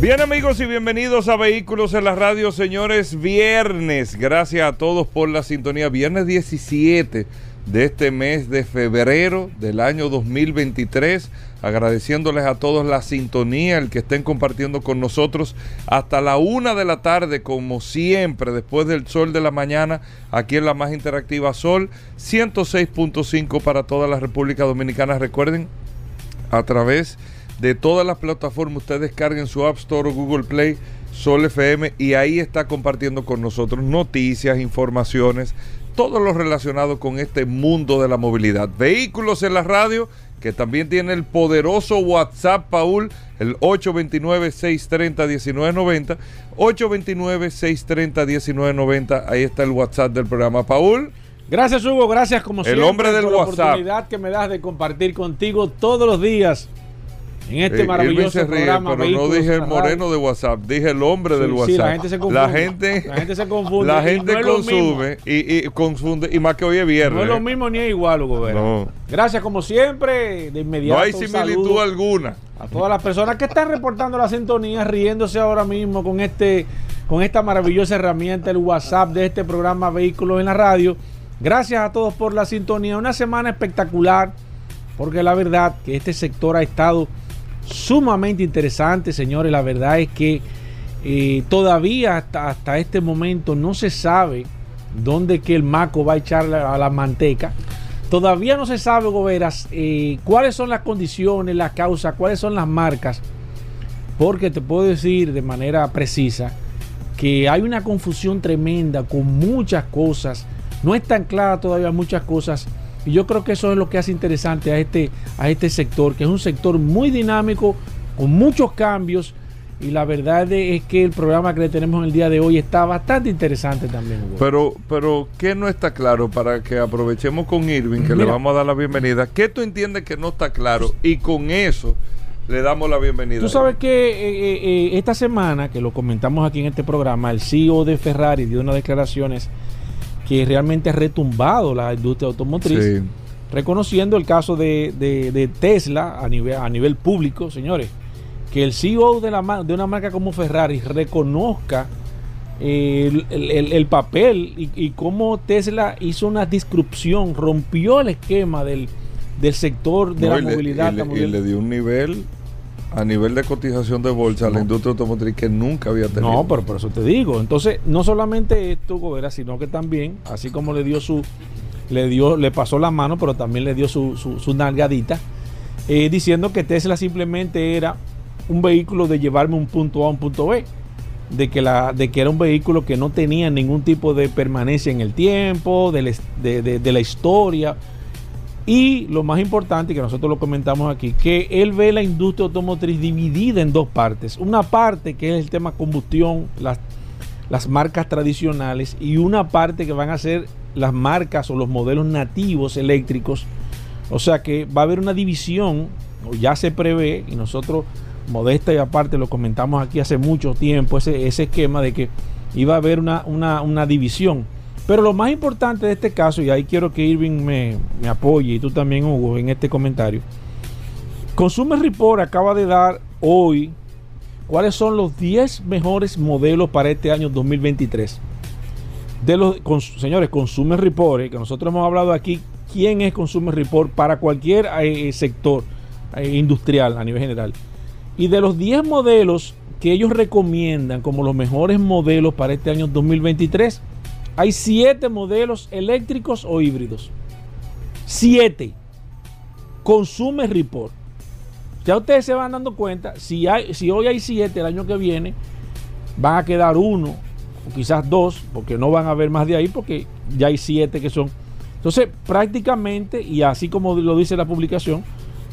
Bien amigos y bienvenidos a Vehículos en la Radio, señores, viernes. Gracias a todos por la sintonía. Viernes 17 de este mes de febrero del año 2023. Agradeciéndoles a todos la sintonía, el que estén compartiendo con nosotros hasta la una de la tarde, como siempre, después del sol de la mañana, aquí en la más interactiva Sol, 106.5 para toda la República Dominicana. Recuerden, a través de todas las plataformas, ustedes descarguen su App Store o Google Play, Sol FM, y ahí está compartiendo con nosotros noticias, informaciones, todo lo relacionado con este mundo de la movilidad. Vehículos en la radio, que también tiene el poderoso WhatsApp, Paul, el 829-630-1990. 829-630-1990. Ahí está el WhatsApp del programa, Paul. Gracias, Hugo. Gracias, como el hombre del por WhatsApp. la oportunidad que me das de compartir contigo todos los días en este Eh, maravilloso ríe, programa. pero no dije el moreno de WhatsApp, dije el hombre Sí, del sí, WhatsApp. la gente se confunde. La gente, La gente se confunde, La gente no consume y, y confunde, y más que hoy es viernes. No es lo mismo ni es igual, Hugo. No. Gracias, como siempre, de inmediato. No hay similitud alguna. A todas las personas que están reportando la sintonía, riéndose ahora mismo con este con esta maravillosa herramienta, el WhatsApp de este programa Vehículos en la Radio. Gracias a todos por la sintonía. Una semana espectacular, porque la verdad que este sector ha estado sumamente interesante, señores. La verdad es que eh, todavía hasta, hasta este momento no se sabe dónde que el maco va a echar la- a la manteca. Todavía no se sabe, Goberas, eh, cuáles son las condiciones, las causas, cuáles son las marcas, porque te puedo decir de manera precisa que hay una confusión tremenda con muchas cosas, no están claras todavía muchas cosas, y yo creo que eso es lo que hace interesante a este, a este sector, que es un sector muy dinámico, con muchos cambios, y la verdad es que el programa que le tenemos en el día de hoy está bastante interesante también. Hugo. Pero, pero, ¿qué no está claro para que aprovechemos con Irving, que le vamos a dar la bienvenida? ¿Qué tú entiendes que no está claro? Y con eso le damos la bienvenida. Tú sabes que eh, eh, eh, esta semana, que lo comentamos aquí en este programa, el CEO de Ferrari dio unas declaraciones que realmente ha retumbado la industria automotriz, Sí. reconociendo el caso de, de- de Tesla a nivel, a nivel público, señores, que el CEO de, la, de una marca como Ferrari reconozca eh, el, el- el- el papel y, y cómo Tesla hizo una disrupción, rompió el esquema del, del sector de No, la le- movilidad. y la le dio un nivel a nivel de cotización de bolsa a la No. industria automotriz que nunca había tenido. No, pero por eso te digo. Entonces, no solamente esto, Gobera, sino que también, así como le dio su, le dio, le pasó la mano, pero también le dio su, su, su nalgadita, eh, diciendo que Tesla simplemente era un vehículo de llevarme un punto A a un punto B. De que, la, de que era un vehículo que no tenía ningún tipo de permanencia en el tiempo, de la, his- de- de- de la historia. Y lo más importante, que nosotros lo comentamos aquí, que él ve la industria automotriz dividida en dos partes. Una parte que es el tema combustión, las, marcas tradicionales, y una parte que van a ser las marcas o los modelos nativos eléctricos. O sea que va a haber una división, o ya se prevé, y nosotros, modesta y aparte, lo comentamos aquí hace mucho tiempo, ese, esquema de que iba a haber una división. Pero lo más importante de este caso, y ahí quiero que Irving me, me apoye, y tú también, Hugo, en este comentario. Consumer Report acaba de dar hoy cuáles son los 10 mejores modelos para este año 2023. De los señores, Consumer Report, eh, que nosotros hemos hablado aquí, quién es Consumer Report para cualquier eh, sector eh, industrial a nivel general. Y de los 10 modelos que ellos recomiendan como los mejores modelos para este año 2023, hay 7 modelos eléctricos o híbridos. 7. Consumer Report. Ya ustedes se van dando cuenta, si, hay, si hoy hay 7, el año que viene van a quedar uno o quizás dos, porque no van a haber más de ahí, porque ya hay 7 que son. Entonces, prácticamente, y así como lo dice la publicación,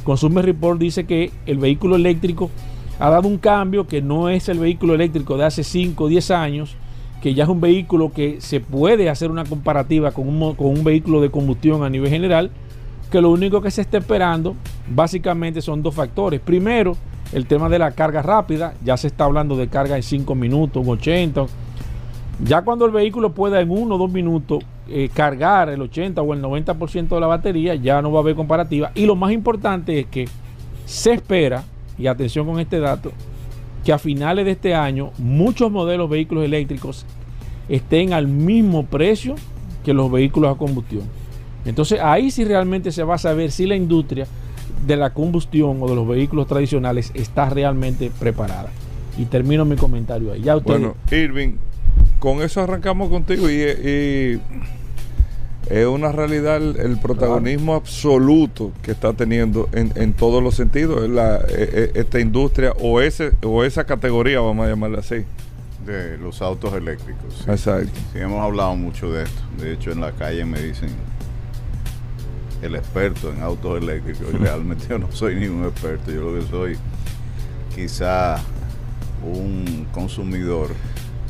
Consumer Report dice que el vehículo eléctrico ha dado un cambio que no es el vehículo eléctrico de hace 5 o 10 años, que ya es un vehículo que se puede hacer una comparativa con un, con un vehículo de combustión a nivel general, que lo único que se está esperando básicamente son dos factores. Primero, el tema de la carga rápida, ya se está hablando de carga en 5 minutos, en 80. Ya cuando el vehículo pueda en 1 o 2 minutos eh, cargar el 80 o el 90% de la batería, ya no va a haber comparativa. Y lo más importante es que se espera, y atención con este dato, que a finales de este año muchos modelos de vehículos eléctricos estén al mismo precio que los vehículos a combustión. Entonces ahí sí realmente se va a saber si la industria de la combustión o de los vehículos tradicionales está realmente preparada. Y termino mi comentario ahí. Ya Bueno, Irving, con eso arrancamos contigo y, y es una realidad el, protagonismo absoluto que está teniendo en, en todos los sentidos la, e, e, esta industria o, ese, o esa categoría, vamos a llamarla así. De los autos eléctricos. Exacto. Sí, hemos hablado mucho de esto. De hecho, en la calle me dicen el experto en autos eléctricos. Y realmente yo no soy ningún experto, yo lo que soy quizá un consumidor.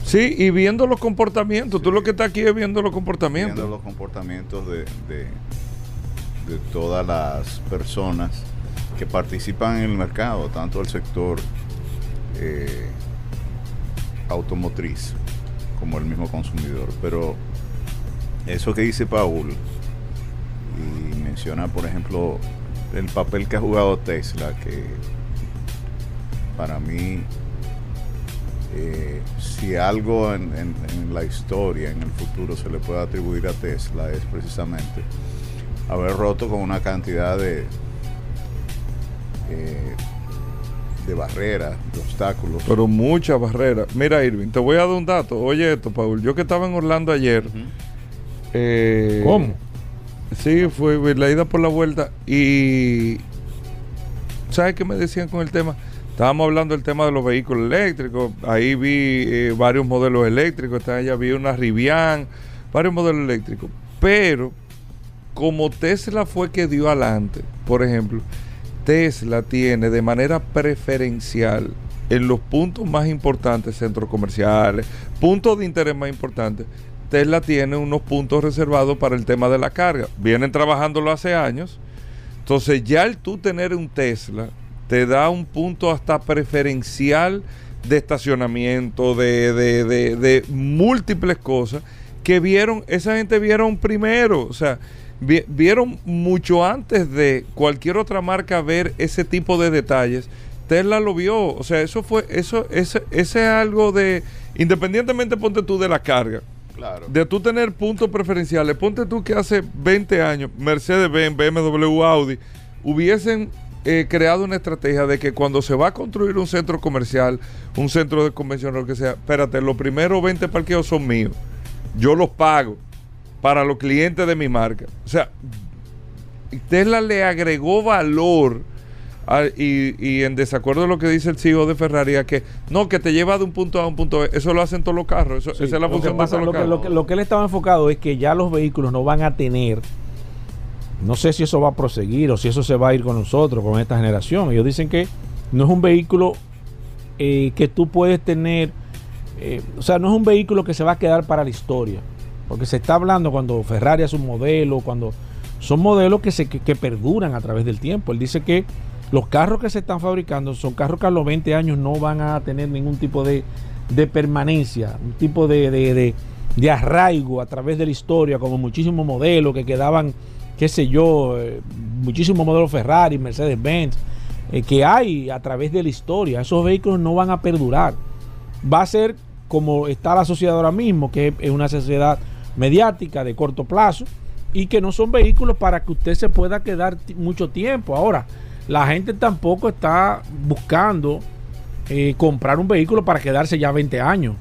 Sí, y viendo los comportamientos, tú lo que estás aquí es viendo los comportamientos. Viendo los comportamientos de, de, todas las personas que participan en el mercado, tanto el sector eh, automotriz como el mismo consumidor. Pero eso que dice Paul, y menciona, por ejemplo, el papel que ha jugado Tesla, que para mí, eh, si algo en, en- en la historia, en el futuro, se le puede atribuir a Tesla, es precisamente haber roto con una cantidad de, eh, de barreras, de obstáculos. Pero muchas barreras. Mira, Irving, te voy a dar un dato. Oye esto, Paul. Yo que estaba en Orlando ayer. Eh, ¿Cómo? Sí, fue la ida por la vuelta. Y. ¿Sabes qué me decían con el tema? Estábamos hablando del tema de los vehículos eléctricos. Ahí vi eh, varios modelos eléctricos. Está allá vi una Rivian, varios modelos eléctricos. Pero, como Tesla fue que dio adelante, por ejemplo, Tesla tiene de manera preferencial en los puntos más importantes, centros comerciales, puntos de interés más importantes, Tesla tiene unos puntos reservados para el tema de la carga. Vienen trabajándolo hace años. Entonces ya el tú tener un Tesla te da un punto hasta preferencial de estacionamiento, de, de- de- de múltiples cosas que vieron, esa gente vieron primero, o sea, vi- vieron mucho antes de cualquier otra marca ver ese tipo de detalles. Tesla lo vio, o sea, eso fue, eso, ese, ese es algo de, independientemente ponte tú de la carga, Claro. de tú tener puntos preferenciales, ponte tú que hace 20 años Mercedes-Benz, BMW, Audi hubiesen eh, creado una estrategia de que cuando se va a construir un centro comercial, un centro de convención, lo que sea, espérate, los primeros 20 parqueos son míos, yo los pago para los clientes de mi marca. O sea, Tesla le agregó valor a- y, y en desacuerdo de lo que dice el CEO de Ferrari, a que no, que te lleva de un punto A a un punto B. Eso lo hacen todos los carros. Eso- Sí, esa es la función de todos los lo, que, carros. lo que- lo que él estaba enfocado es que ya los vehículos no van a tener, no sé si eso va a proseguir o si eso se va a ir con nosotros, con esta generación. Ellos dicen que no es un vehículo eh, que tú puedes tener, eh, o sea, no es un vehículo que se va a quedar para la historia. Porque se está hablando cuando Ferrari es un modelo, cuando son modelos que, se, que, perduran a través del tiempo. Él dice que los carros que se están fabricando son carros que a los 20 años no van a tener ningún tipo de, de permanencia, un tipo de- de- de arraigo a través de la historia, como muchísimos modelos que quedaban, qué sé yo, eh, muchísimos modelos Ferrari, Mercedes-Benz, eh, que hay a través de la historia. Esos vehículos no van a perdurar. Va a ser como está la sociedad ahora mismo, que es una sociedad mediática de corto plazo y que no son vehículos para que usted se pueda quedar mucho tiempo. Ahora, la gente tampoco está buscando eh, comprar un vehículo para quedarse ya 20 años.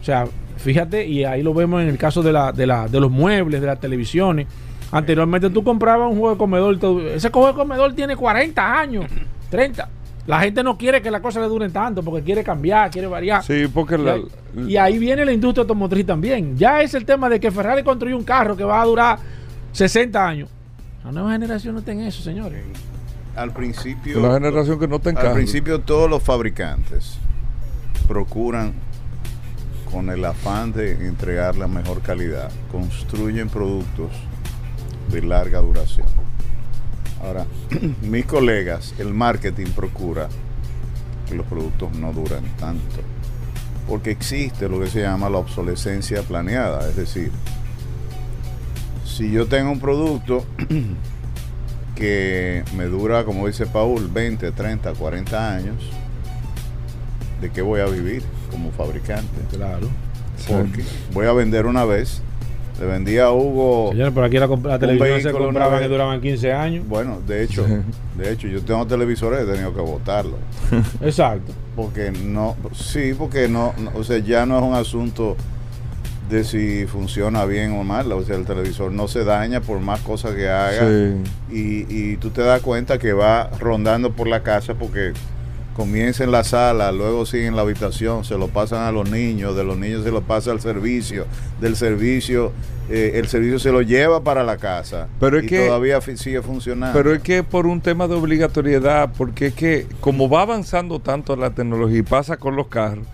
O sea, fíjate, y ahí lo vemos en el caso de, la, de, la, de los muebles, de las televisiones. Anteriormente tú comprabas un juego de comedor, te- ese juego de comedor tiene 40 años, 30. La gente no quiere que las cosas le duren tanto porque quiere cambiar, quiere variar. Sí, porque Y la- ahí, y ahí viene la industria automotriz también. Ya es el tema de que Ferrari construyó un carro que va a durar 60 años. La nueva generación no está en eso, señores. Al principio. una generación que no te Al encaja. principio todos los fabricantes procuran con el afán de entregar la mejor calidad, construyen productos de larga duración. Ahora, mis colegas, el marketing procura que los productos no duran tanto, porque existe lo que se llama la obsolescencia planeada, es decir, si yo tengo un producto que me dura, como dice Paul, 20, 30, 40 años, ¿de qué voy a vivir como fabricante? Claro. Porque voy a vender una vez. Le vendía a Hugo. Señores, por aquí la, televisión se compraba que duraban 15 años. Bueno, de hecho, de hecho, yo tengo televisores, he tenido que botarlo. Exacto. Porque no, sí, porque no, no, o sea, ya no es un asunto de si funciona bien o mal. O sea, el televisor no se daña por más cosas que haga. Sí. y, y tú te das cuenta que va rondando por la casa porque comienza en la sala, luego sigue en la habitación, se lo pasan a los niños, de los niños se lo pasa al servicio, del servicio, eh, el servicio se lo lleva para la casa Pero es y que- todavía sigue funcionando. Pero es que por un tema de obligatoriedad, porque es que como va avanzando tanto la tecnología y pasa con los carros,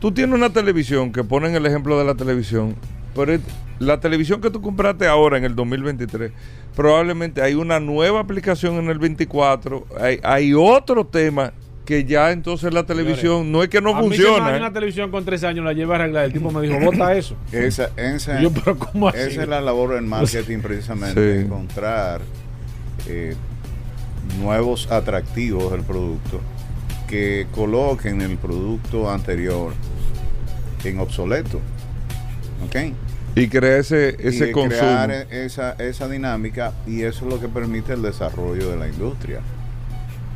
tú tienes una televisión que ponen el ejemplo de la televisión, pero la televisión que tú compraste ahora en el 2023, probablemente hay una nueva aplicación en el 24, hay, hay otro tema que ya entonces la televisión no es que no a Mí se me funciona. dañó ¿eh? una televisión con 13 años la lleva a arreglar. El tipo me dijo, bota eso. esa, esa- yo, pero ¿cómo así? esa es la labor del marketing precisamente, Sí. encontrar eh, nuevos atractivos del producto que coloquen el producto anterior en obsoleto. ¿Ok? Y crea ese, ese y consumo. crear esa, esa dinámica y eso es lo que permite el desarrollo de la industria.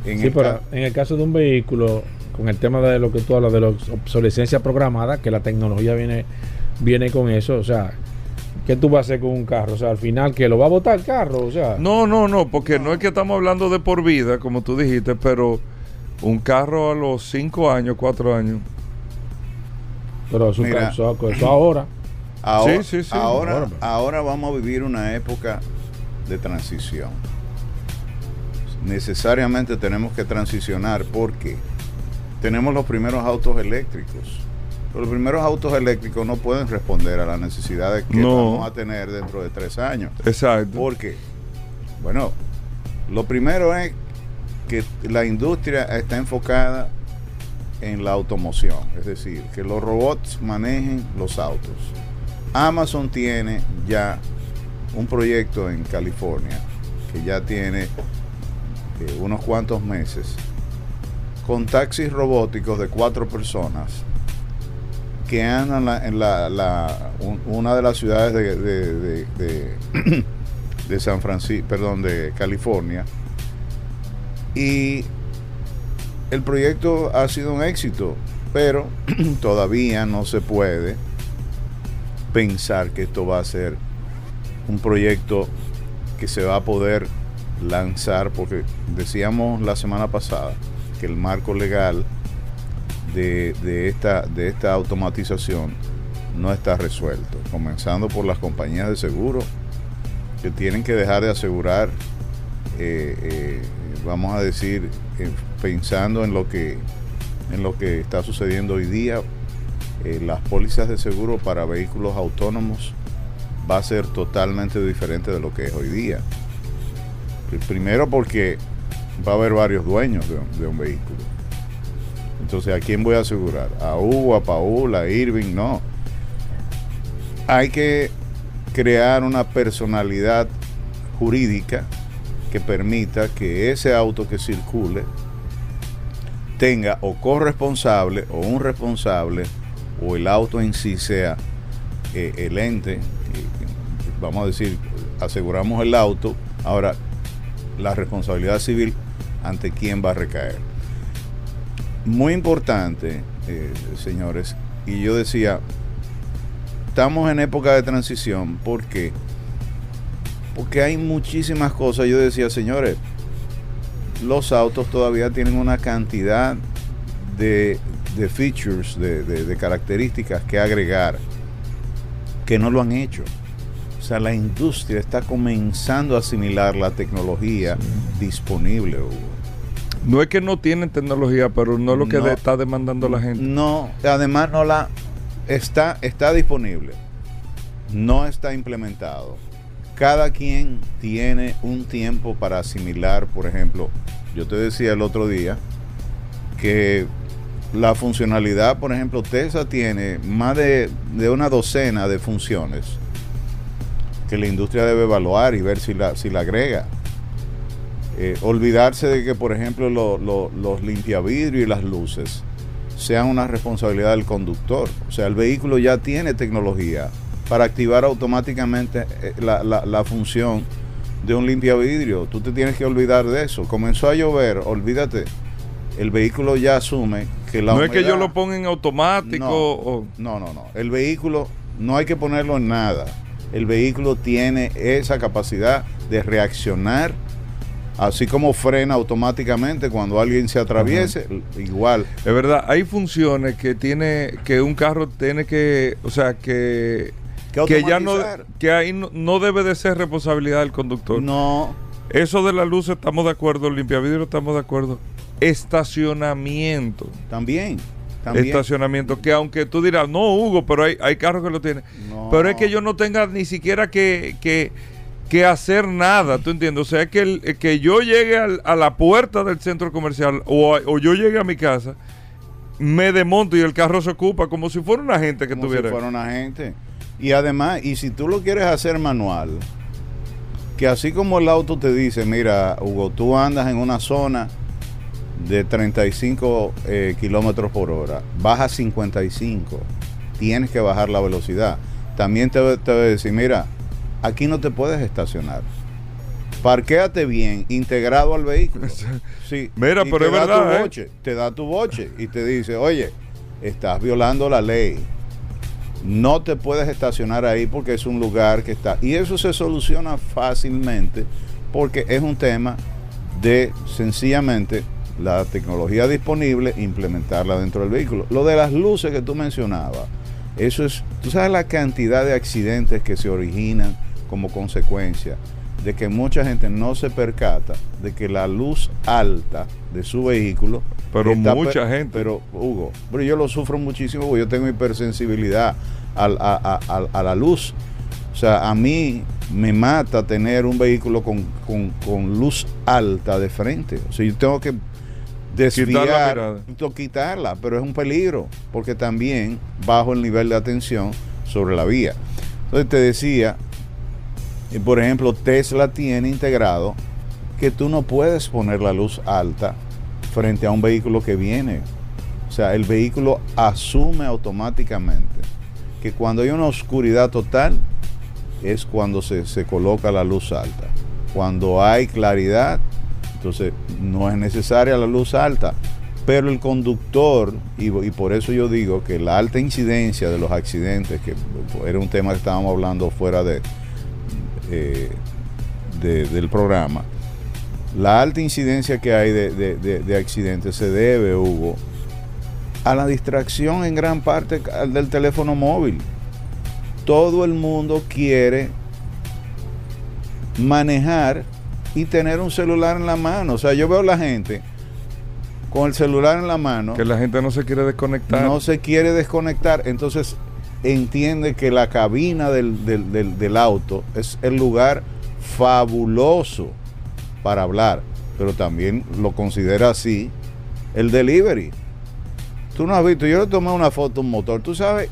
En Sí, el pero en el caso de un vehículo, con el tema de lo que tú hablas de la obsolescencia programada, que la tecnología viene, viene con eso, o sea, ¿qué tú vas a hacer con un carro? O sea, al final, que lo va a botar el carro? O sea, No, no, no, porque no. es que estamos hablando de por vida, como tú dijiste, pero un carro a los 5 años, 4 años. pero eso, Mira. eso- eso ahora. ahora, sí, sí, sí. ahora, Ahora, pues. ahora vamos a vivir una época de transición. Necesariamente tenemos que transicionar porque tenemos los primeros autos eléctricos. Pero los primeros autos eléctricos no pueden responder a las necesidades que No. vamos a tener dentro de tres años. Exacto. Porque, bueno, lo primero es que la industria está enfocada en la automoción, es decir, que los robots manejen los autos. Amazon tiene ya un proyecto en California que ya tiene unos cuantos meses con taxis robóticos de cuatro personas que andan en la, la- un- una de las ciudades de, de- de- de- de San Francisco, perdón, de California. Y el proyecto ha sido un éxito, pero todavía no se puede pensar que esto va a ser un proyecto que se va a poder lanzar, porque decíamos la semana pasada que el marco legal de, de esta, de esta automatización no está resuelto, comenzando por las compañías de seguro que tienen que dejar de asegurar, eh, eh, vamos a decir, eh, pensando en lo que en lo que está sucediendo hoy día, las pólizas de seguro para vehículos autónomos va a ser totalmente diferente de lo que es hoy día. Pri- Primero porque va a haber varios dueños de, un- vehículo. Entonces, ¿a quién voy a asegurar? ¿A Hugo, a Paul, a Irving? No. Hay que crear una personalidad jurídica que permita que ese auto que circule tenga o corresponsable o un responsable o el auto en sí sea eh, el ente, eh, vamos a decir, aseguramos el auto, ahora la responsabilidad civil ante quién va a recaer. Muy importante, eh, señores, y yo decía, estamos en época de transición, ¿por qué? Porque hay muchísimas cosas, yo decía, señores, los autos todavía tienen una cantidad de, de features, de, de- de características que agregar, que no lo han hecho. O sea, la industria está comenzando a asimilar la tecnología disponible. Hugo. No es que no tienen tecnología, pero no es lo que No. de- está demandando la gente. No, además no la, está, está disponible, no está implementado. Cada quien tiene un tiempo para asimilar, por ejemplo, yo te decía el otro día que la funcionalidad, por ejemplo, TESA tiene más de, de una docena de funciones que la industria debe evaluar y ver si la, si la agrega. Eh, olvidarse de que, por ejemplo, lo- lo- los limpiavidrios y las luces sean una responsabilidad del conductor. O sea, el vehículo ya tiene tecnología para activar automáticamente eh, la, la- la función de un limpiavidrio. Tú te tienes que olvidar de eso. Comenzó a llover, olvídate. El vehículo ya asume que la no es que yo lo ponga en automático no, o... no, no, no. El vehículo no hay que ponerlo en nada. El vehículo tiene esa capacidad de reaccionar, así como frena automáticamente cuando alguien se atraviese, igual. Es verdad, hay funciones que tiene que un carro tiene que, o sea, que Que que ya no que ahí no, no debe de ser responsabilidad del conductor. No, Eso de las luces estamos de acuerdo, el limpiavidrio estamos de acuerdo. Estacionamiento. también. También. Estacionamiento, que aunque tú dirás, no, Hugo, pero hay, hay carros que lo tienen. No. Pero es que yo no tenga ni siquiera que, que, que hacer nada, ¿tú entiendes? O sea, es que, el- que yo llegue al- a la puerta del centro comercial o, a- o yo llegue a mi casa, me desmonto y el carro se ocupa como si fuera una gente que como tuviera. si fuera una gente. Y además, y si tú lo quieres hacer manual, que así como el auto te dice, mira, Hugo, tú andas en una zona de 35 eh, kilómetros por hora, baja 55, tienes que bajar la velocidad. También te, te va a decir, mira, aquí no te puedes estacionar. Parquéate bien, integrado al vehículo. Sí. Mira, pero te es da verdad, Tu ¿eh? boche, Te da tu boche y te dice, oye, estás violando la ley. No te puedes estacionar ahí porque es un lugar que está. Y eso se soluciona fácilmente porque es un tema de sencillamente la tecnología disponible, implementarla dentro del vehículo. Lo de las luces que tú mencionabas, eso es, tú sabes la cantidad de accidentes que se originan como consecuencia de que mucha gente no se percata de que la luz alta de su vehículo Pero mucha per- gente. pero Hugo pero yo lo sufro muchísimo porque yo tengo hipersensibilidad a, a- a- a la luz o sea a mí me mata tener un vehículo con, con- con luz alta de frente o sea yo tengo que desviar to- quitarla pero es un peligro porque también bajo el nivel de atención sobre la vía entonces te decía por ejemplo, Tesla tiene integrado que tú no puedes poner la luz alta frente a un vehículo que viene. O sea, el vehículo asume automáticamente que cuando hay una oscuridad total es cuando se, se coloca la luz alta. Cuando hay claridad, entonces no es necesaria la luz alta. Pero el conductor, y, por eso yo digo que la alta incidencia de los accidentes, que era un tema que estábamos hablando fuera de, eh, de- del programa, la alta incidencia que hay de- de- de accidentes se debe, Hugo, a la distracción en gran parte del teléfono móvil. Todo el mundo quiere manejar y tener un celular en la mano. O sea, yo veo a la gente con el celular en la mano Que la gente no se quiere desconectar. no se quiere desconectar, entonces entiende que la cabina del, del- del- del auto es el lugar fabuloso para hablar, pero también lo considera así el delivery. Tú no has visto, yo le tomé una foto a un motor, tú sabes,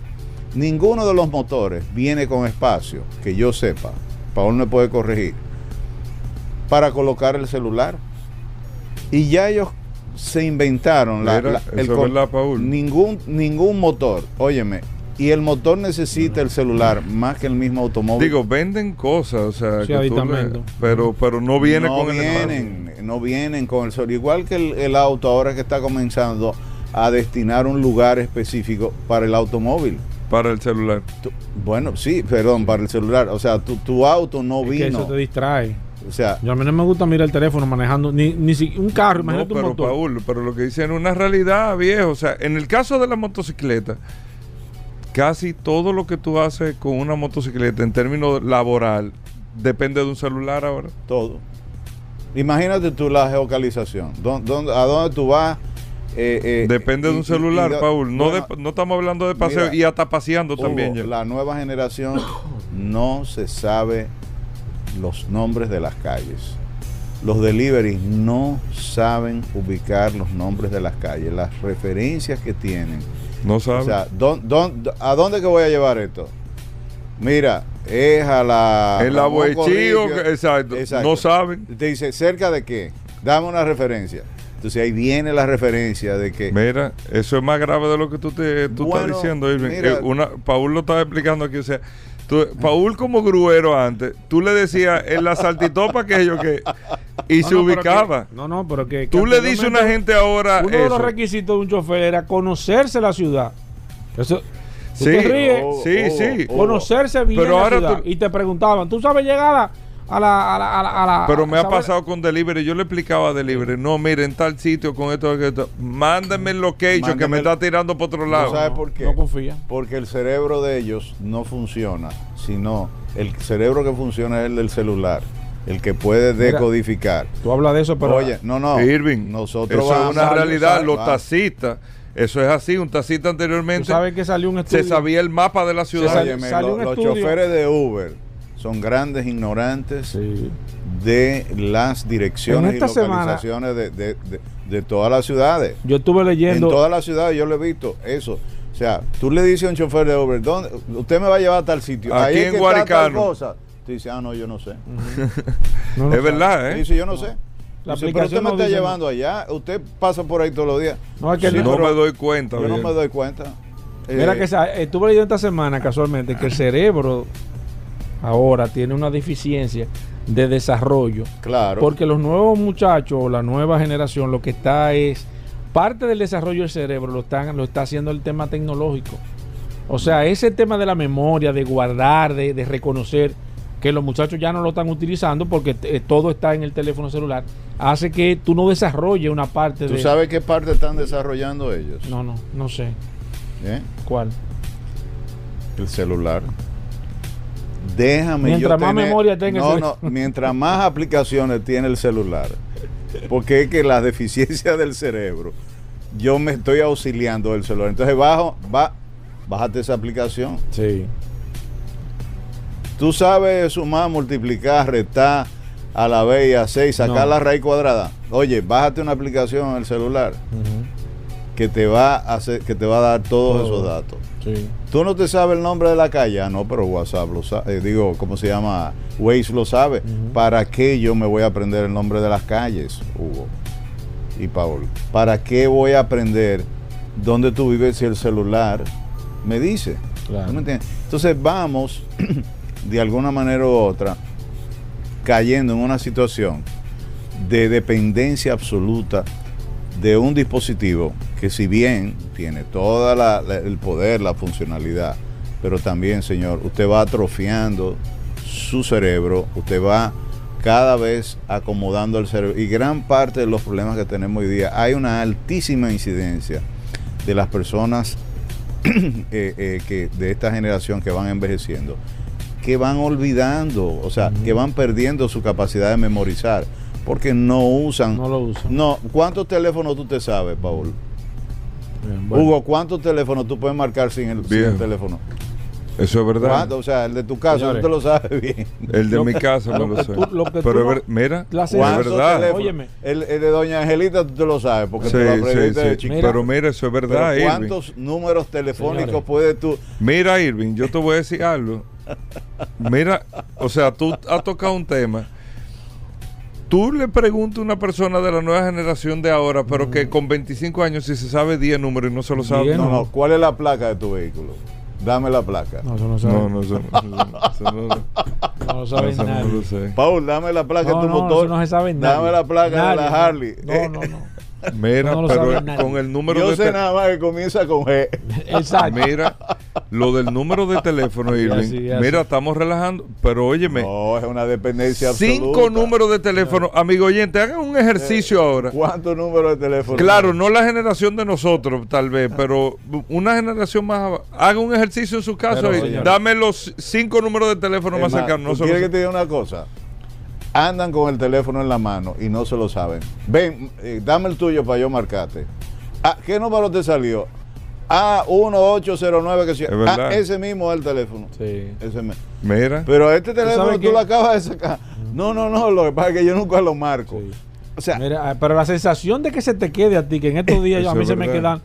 ninguno de los motores viene con espacio, que yo sepa, Paul me puede corregir, para colocar el celular. Y ya ellos se inventaron la, Mira, la- eso es con- verdad, Paul. ningún ningún motor, óyeme, y el motor necesita el celular más que el mismo automóvil. Digo, venden cosas, o sea, Sí, que tú le- aditamento. pero, pero no viene no con el vienen, no vienen con el sol. Igual que el, el auto ahora que está comenzando a destinar un lugar específico para el automóvil. para el celular. Tú- bueno, sí, perdón, para el celular. O sea, tu, tu auto no Es que vino. eso te distrae. O sea, Yo a mí no me gusta mirar el teléfono manejando, ni, ni si- un carro, No, imagínate un pero motor. Paul, pero lo que dicen es una realidad, viejo. O sea, en el caso de la motocicleta, casi todo lo que tú haces con una motocicleta en términos laboral depende de un celular ahora. todo. Imagínate tú la geocalización. ¿Dó- dónde- ¿A dónde tú vas? eh, eh, Depende de un y- celular, y- Paul. No, bueno, de- no estamos hablando de paseo mira, y hasta paseando Hugo, también. ya. La nueva generación no se sabe los nombres de las calles. Los deliveries no saben ubicar los nombres de las calles, las referencias que tienen. No O sabes. sea, ¿dón- dón- ¿a dónde que voy a llevar esto? Mira, es a la... El Ramón abuechío, Corrillo. que- exacto, no saben. Te dice, ¿cerca de qué? Dame una referencia. Entonces ahí viene la referencia de que... Mira, eso es más grave de lo que tú, te, tú Bueno, estás diciendo, Irving. mira. Eh, una, Paul lo estaba explicando aquí. O sea, tú- Paul como gruero antes, tú le decías en la saltitopa que yo que y No, se no, ubicaba. que- no, no, pero que. que Tú le dices a una gente ahora Uno de los requisitos de un chofer era conocerse la ciudad. Eso. Sí, usted ríe, Oh, sí, oh, sí. oh. conocerse bien Pero la ahora ciudad. tú- Y te preguntaban, ¿tú sabes llegar a, a la, a la, a la, a la- Pero me ha pasado con delivery. Yo le explicaba a delivery. No, mire, en tal sitio con esto, con esto. Mándame el location que me el- está tirando por otro ¿Tú lado. sabes por qué? No confía. Porque el cerebro de ellos no funciona, sino el cerebro que funciona es el del celular, el que puede Mira, decodificar. Tú hablas de eso, pero. Oye, no, no. Irving, nosotros eso vamos- es una realidad. Los taxistas, eso es así. Un taxista tú anteriormente sabes que salió un estudio. se sabía el mapa de la ciudad. salió- Óyeme, salió lo- un los choferes de Uber son grandes ignorantes Sí. de las direcciones En esta y semana- localizaciones de, de- de- de todas las ciudades. Yo estuve En leyendo. todas las ciudades yo lo he visto eso. O sea, tú le dices a un chofer de Uber, ¿dónde, usted me va a llevar a tal sitio. Aquí Ahí es en que Guaricano. Tú dices, ah, no, yo no sé. No, no es verdad, ¿eh? Dice, yo no sé. La Dice, pero usted me no está llevando allá. Usted pasa por ahí todos los días. No, es que Sí, no- me doy cuenta. Yo no me doy cuenta. Mira Eh, que estuve leyendo esta semana casualmente que el cerebro ahora tiene una deficiencia de desarrollo. Claro. Porque los nuevos muchachos o la nueva generación lo que está es parte del desarrollo del cerebro lo están lo está haciendo el tema tecnológico. O sea, ese tema de la memoria, de guardar, de, de reconocer que los muchachos ya no lo están utilizando porque eh, todo está en el teléfono celular, hace que tú no desarrolles una parte ¿Tú de sabes qué parte están desarrollando ellos? No, no, no sé. ¿Eh? ¿Cuál? El celular. Déjame Mientras yo más tener- memoria tenga el No, celular. no, mientras más aplicaciones tiene el celular. Porque es que la deficiencia del cerebro, yo me estoy auxiliando del celular. Entonces bajo, va, bájate esa aplicación. Sí. Tú sabes sumar, multiplicar, restar a la B y a C y sacar No. la raíz cuadrada. Oye, bájate una aplicación en el celular que te va a hacer, que te va a dar todos Todo. esos datos. Sí. Tú no te sabes el nombre de la calle, ah, no, pero WhatsApp lo sabe. digo, ¿cómo se llama? Waze lo sabe. ¿Para qué yo me voy a aprender el nombre de las calles, Hugo y Paul? ¿Para qué voy a aprender dónde tú vives si el celular me dice? Claro. ¿Tú me entiendes? Entonces vamos, de alguna manera u otra, cayendo en una situación de dependencia absoluta de un dispositivo que si bien tiene todo el poder, la funcionalidad, pero también, señor, usted va atrofiando su cerebro, usted va cada vez acomodando el cerebro. Y gran parte de los problemas que tenemos hoy día, hay una altísima incidencia de las personas eh, eh, que de esta generación que van envejeciendo, que van olvidando, o sea, que van perdiendo su capacidad de memorizar, porque no usan. No lo usan. No, ¿cuántos teléfonos tú te sabes, Paul? Bien, bueno. Hugo, ¿cuántos teléfonos tú puedes marcar sin el, sin Bien. el teléfono? Eso es verdad. ¿Cuántos? O sea, el de tu casa, Señores. tú te lo sabes bien. El de Lo mi que- casa me lo sé. tú- lo que tú Pero es no- ver- mira, La es sensación- ¿Cuántos verdad. Óyeme. El, el de Doña Angelita tú te lo sabes, porque Sí, te lo sí, de sí. chiquito. Mira. Pero mira, eso es Pero verdad, Irving. ¿Cuántos números telefónicos Señores. puedes tú? Mira, Irving, yo te voy a decir algo. Mira, o sea, tú has tocado un tema. Tú le preguntas a una persona de la nueva generación de ahora, pero que con 25 años si se sabe 10 números y no se lo sabe. No, No, no, ¿cuál es la placa de tu vehículo? Dame la placa. No, eso no sabe. no, no, eso, eso- eso no, No lo sabe nadie. lo sé. Paul, dame la placa No, de tu no, motor. eso no se sabe nadie. Dame la placa Nadie, de la. Harley. No, no, no. Mira, No pero con el número Yo de sé nada más que comienza con G. Exacto. Mira, lo del número de teléfono, Irving. así, así. Mira, estamos relajando, pero óyeme, No, es una dependencia absoluta. cinco números de teléfono. Amigo oyente, hagan un ejercicio ahora. ¿Cuántos números de teléfono? Claro, no la generación de nosotros, tal vez, pero una generación más. Haga un ejercicio en su casa Pero, y señor. dame los cinco números de teléfono Es más más, cercanos. No ¿tú se lo quieres que te diga una cosa? Andan con el teléfono en la mano y no se lo saben. Ven, eh, dame el tuyo para yo marcarte. Ah, ¿Qué número te salió? A1809 que sí. Ah, ese mismo es el teléfono. Sí. Ese me- Mira. Pero este teléfono tú lo acabas de sacar. No, no, no, lo que pasa es que yo nunca lo marco. Sí. O sea, Mira, ah, pero la sensación de que se te quede a ti, que en estos días yo- a mí se me quedan,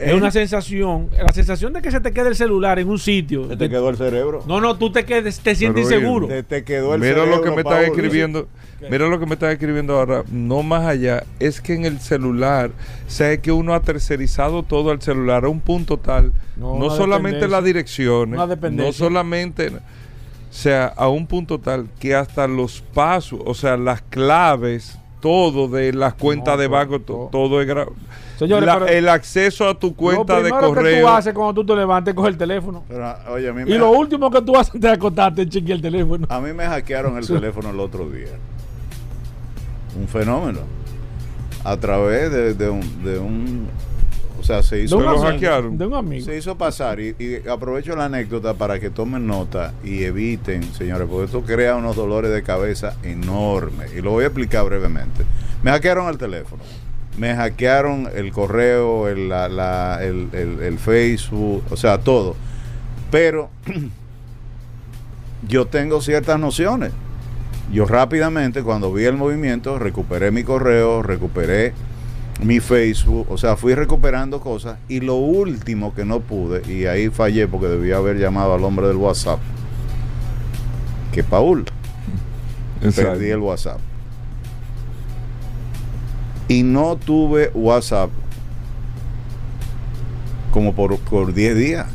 es Eh. una sensación, la sensación de que se te quede el celular en un sitio. te de- quedó el cerebro. no, no, tú te quedes, te sientes Pero, inseguro. Te, te quedó el Mira cerebro. lo que me están escribiendo. Mira lo que me están escribiendo ahora. No más allá. Es que en el celular, o sea, es que uno ha tercerizado todo al celular a un punto tal. No, solamente las direcciones. No solamente. O sea, a un punto tal que hasta los pasos, o sea, las claves, todo de las cuentas No, de banco, to- todo. todo, es gra- Señores, La- pero- el acceso a tu cuenta lo de primero que correo. tú haces cuando tú te levantes, coge el teléfono. Pero, oye, a mí, Y lo último que tú haces antes de acostarte es chequear el teléfono. a mí me hackearon el teléfono el otro día. Un fenómeno. A través de, de un, de un. O sea, se De hizo. un, lo amigo, hackearon. de un amigo. Se hizo pasar y, y aprovecho la anécdota para que tomen nota y eviten, señores, porque esto crea unos dolores de cabeza enormes. Y lo voy a explicar brevemente. Me hackearon el teléfono, me hackearon el correo, el, la- la- el- el- el Facebook, o sea, todo. Pero yo tengo ciertas nociones. Yo rápidamente, cuando vi el movimiento, recuperé mi correo, recuperé mi Facebook, o sea, fui recuperando cosas y lo último que no pude, y ahí fallé porque debía haber llamado al hombre del WhatsApp, que Paul, Exacto. perdí el WhatsApp. Y no tuve WhatsApp como por, por 10 días.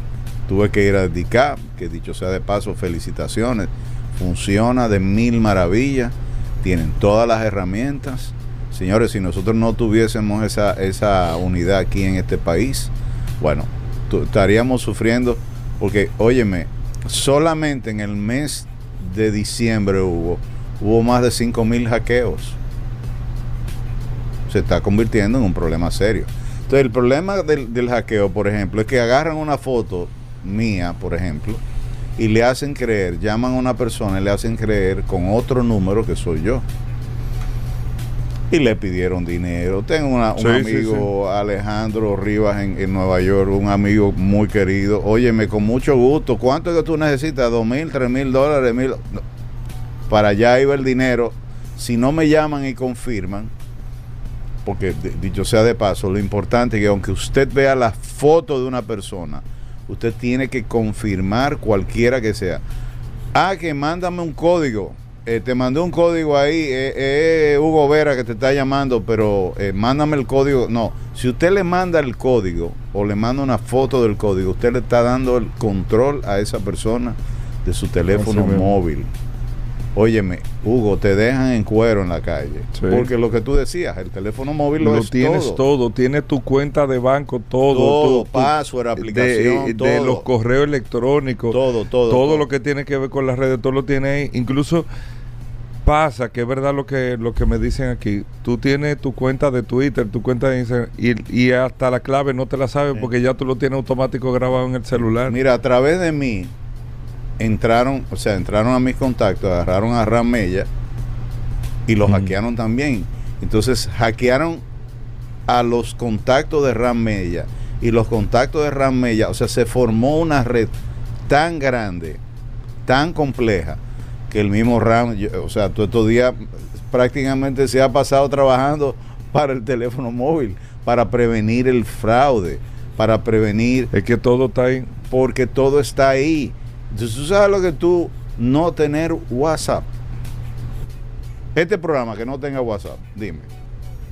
Tuve que ir a DICAP, que dicho sea de paso, felicitaciones. Funciona de mil maravillas. Tienen todas las herramientas. Señores, si nosotros no tuviésemos esa, esa unidad aquí en este país, bueno, estaríamos sufriendo, porque, óyeme, solamente en el mes de diciembre hubo, hubo más de 5 mil hackeos. Se está convirtiendo en un problema serio. Entonces, el problema del, del hackeo, por ejemplo, es que agarran una foto mía, por ejemplo, y le hacen creer, llaman a una persona y le hacen creer con otro número que soy yo. Y le pidieron dinero. Tengo una- un Sí, sí, amigo, Alejandro Rivas, en, en Nueva York, un amigo muy querido. Óyeme, con mucho gusto. ¿Cuánto es que tú necesitas? ¿Dos mil, tres mil dólares? Mil? Para allá iba el dinero. Si no me llaman y confirman, porque dicho sea de paso, lo importante es que aunque usted vea la foto de una persona, usted tiene que confirmar cualquiera que sea. Ah, que mándame un código. Eh, te mandé un código ahí, eh, eh, Hugo Vera que te está llamando, pero eh, mándame el código. No, si usted le manda el código o le manda una foto del código, usted le está dando el control a esa persona de su teléfono mismo. Óyeme, Hugo, te dejan en cuero en la calle. Sí. Porque lo que tú decías, el teléfono móvil lo, Lo es tienes todo. todo. tienes tu cuenta de banco, todo. Todo, tu- password, aplicación, de, todo. de los correos electrónicos. Todo, todo. todo lo que tiene que ver con las redes, todo lo tiene ahí. Incluso pasa que es verdad lo que lo que me dicen aquí. Tú tienes tu cuenta de Twitter, tu cuenta de Instagram y, y hasta la clave no te la sabes Sí. porque ya tú lo tienes automático grabado en el celular. Mira, a través de mí entraron, o sea, entraron a mis contactos, agarraron a Ram Mella y lo Mm. hackearon también. Entonces, hackearon a los contactos de Ram Mella y los contactos de Ram Mella, o sea, se formó una red tan grande, tan compleja, que el mismo Ram, yo- o sea, todos estos días prácticamente se ha pasado trabajando para el teléfono móvil, para prevenir el fraude, para prevenir Es que todo está ahí. porque todo está ahí. Entonces, tú sabes lo que tú no tener WhatsApp. Este programa que no tenga WhatsApp, dime,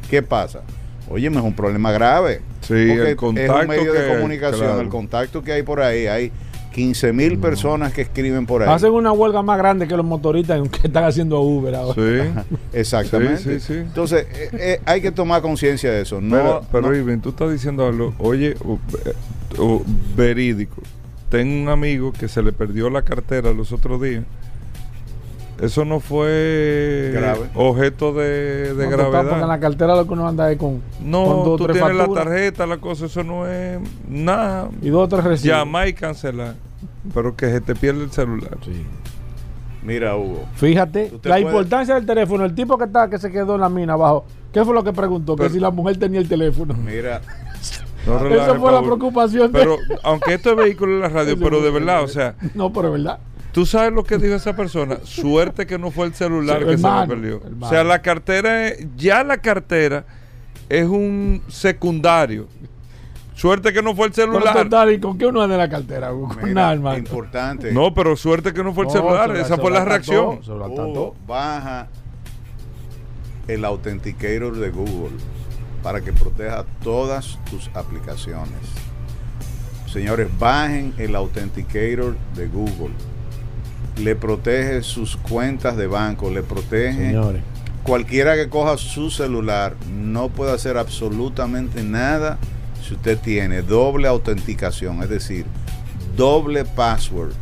¿qué pasa? Oye, es un problema grave. Sí, Porque el es contacto un medio que- de comunicación, claro. el contacto que hay por ahí, hay 15 mil personas que escriben por ahí. Hacen una huelga más grande que los motoristas que están haciendo Uber ahora. Sí. Exactamente. Sí, sí, sí. Entonces, eh, eh, hay que tomar conciencia de eso. No, pero, pero no- Irving, tú estás diciendo algo, oye, u- eh, u- verídico. Tengo un amigo que se le perdió la cartera los otros días. Eso no fue Grave. objeto de, de No, total, Porque en la gravedad. cartera lo que uno anda es con, No, con dos tú tres tienes la tarjeta, la cosa, eso no es nada. y dos o tres recibos. Llama y cancelar. Pero que se te pierde el celular. Mira, Hugo. Fíjate, la puede- importancia del teléfono. El tipo que está que se quedó en la mina abajo, ¿qué fue lo que preguntó? Pero- que si la mujer tenía el teléfono. Mira, No relajes, Esa fue la preocupación. de- Pero, aunque esto es vehículo en la radio, pero de verdad, o sea, No, pero es verdad. tú sabes lo que dijo esa persona. Suerte que no fue el celular Sí, que hermano, se le perdió. hermano. O sea, la cartera, es- ya la cartera es un secundario. Suerte que no fue el celular. total, ¿y con qué uno anda en la cartera? Con Mira, nada, hermano. importante. No, pero suerte que no fue el No, celular. Esa se fue la reacción. se lo Tú atacó. baja el Authenticator de Google para que proteja todas tus aplicaciones. Señores, bajen el Authenticator de Google. Le protege sus cuentas de banco, le protege Señores. cualquiera que coja su celular no puede hacer absolutamente nada si usted tiene doble autenticación, es decir, doble password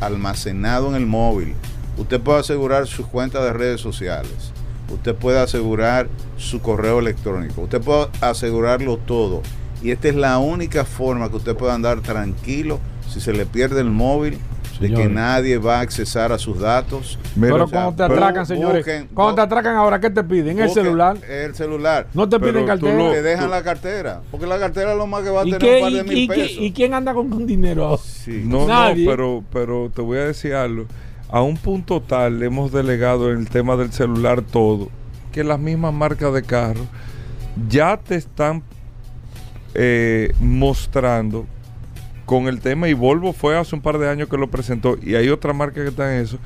almacenado en el móvil. Usted puede asegurar sus cuentas de redes sociales. Usted puede asegurar su correo electrónico. Usted puede asegurarlo todo. Y esta es la única forma que usted puede andar tranquilo si se le pierde el móvil, de que nadie va a accesar a sus datos. Pero o sea, cuando te atracan, señores. busquen- cuando te atracan ahora, ¿qué te piden? El celular. El celular. No te Pero piden tú cartera. lo- Te dejan tú- la cartera. Porque la cartera es lo más que va a ¿Y, tener qué- un par de y- mil y pesos. y quién anda con, con dinero ahora? Sí. No, Nadie. no, pero, pero te voy a decir algo. A un punto tal hemos delegado en el tema del celular todo, que las mismas marcas de carro ya te están eh, mostrando con el tema, y Volvo fue hace un par de años que lo presentó, y hay otra marca que está en eso,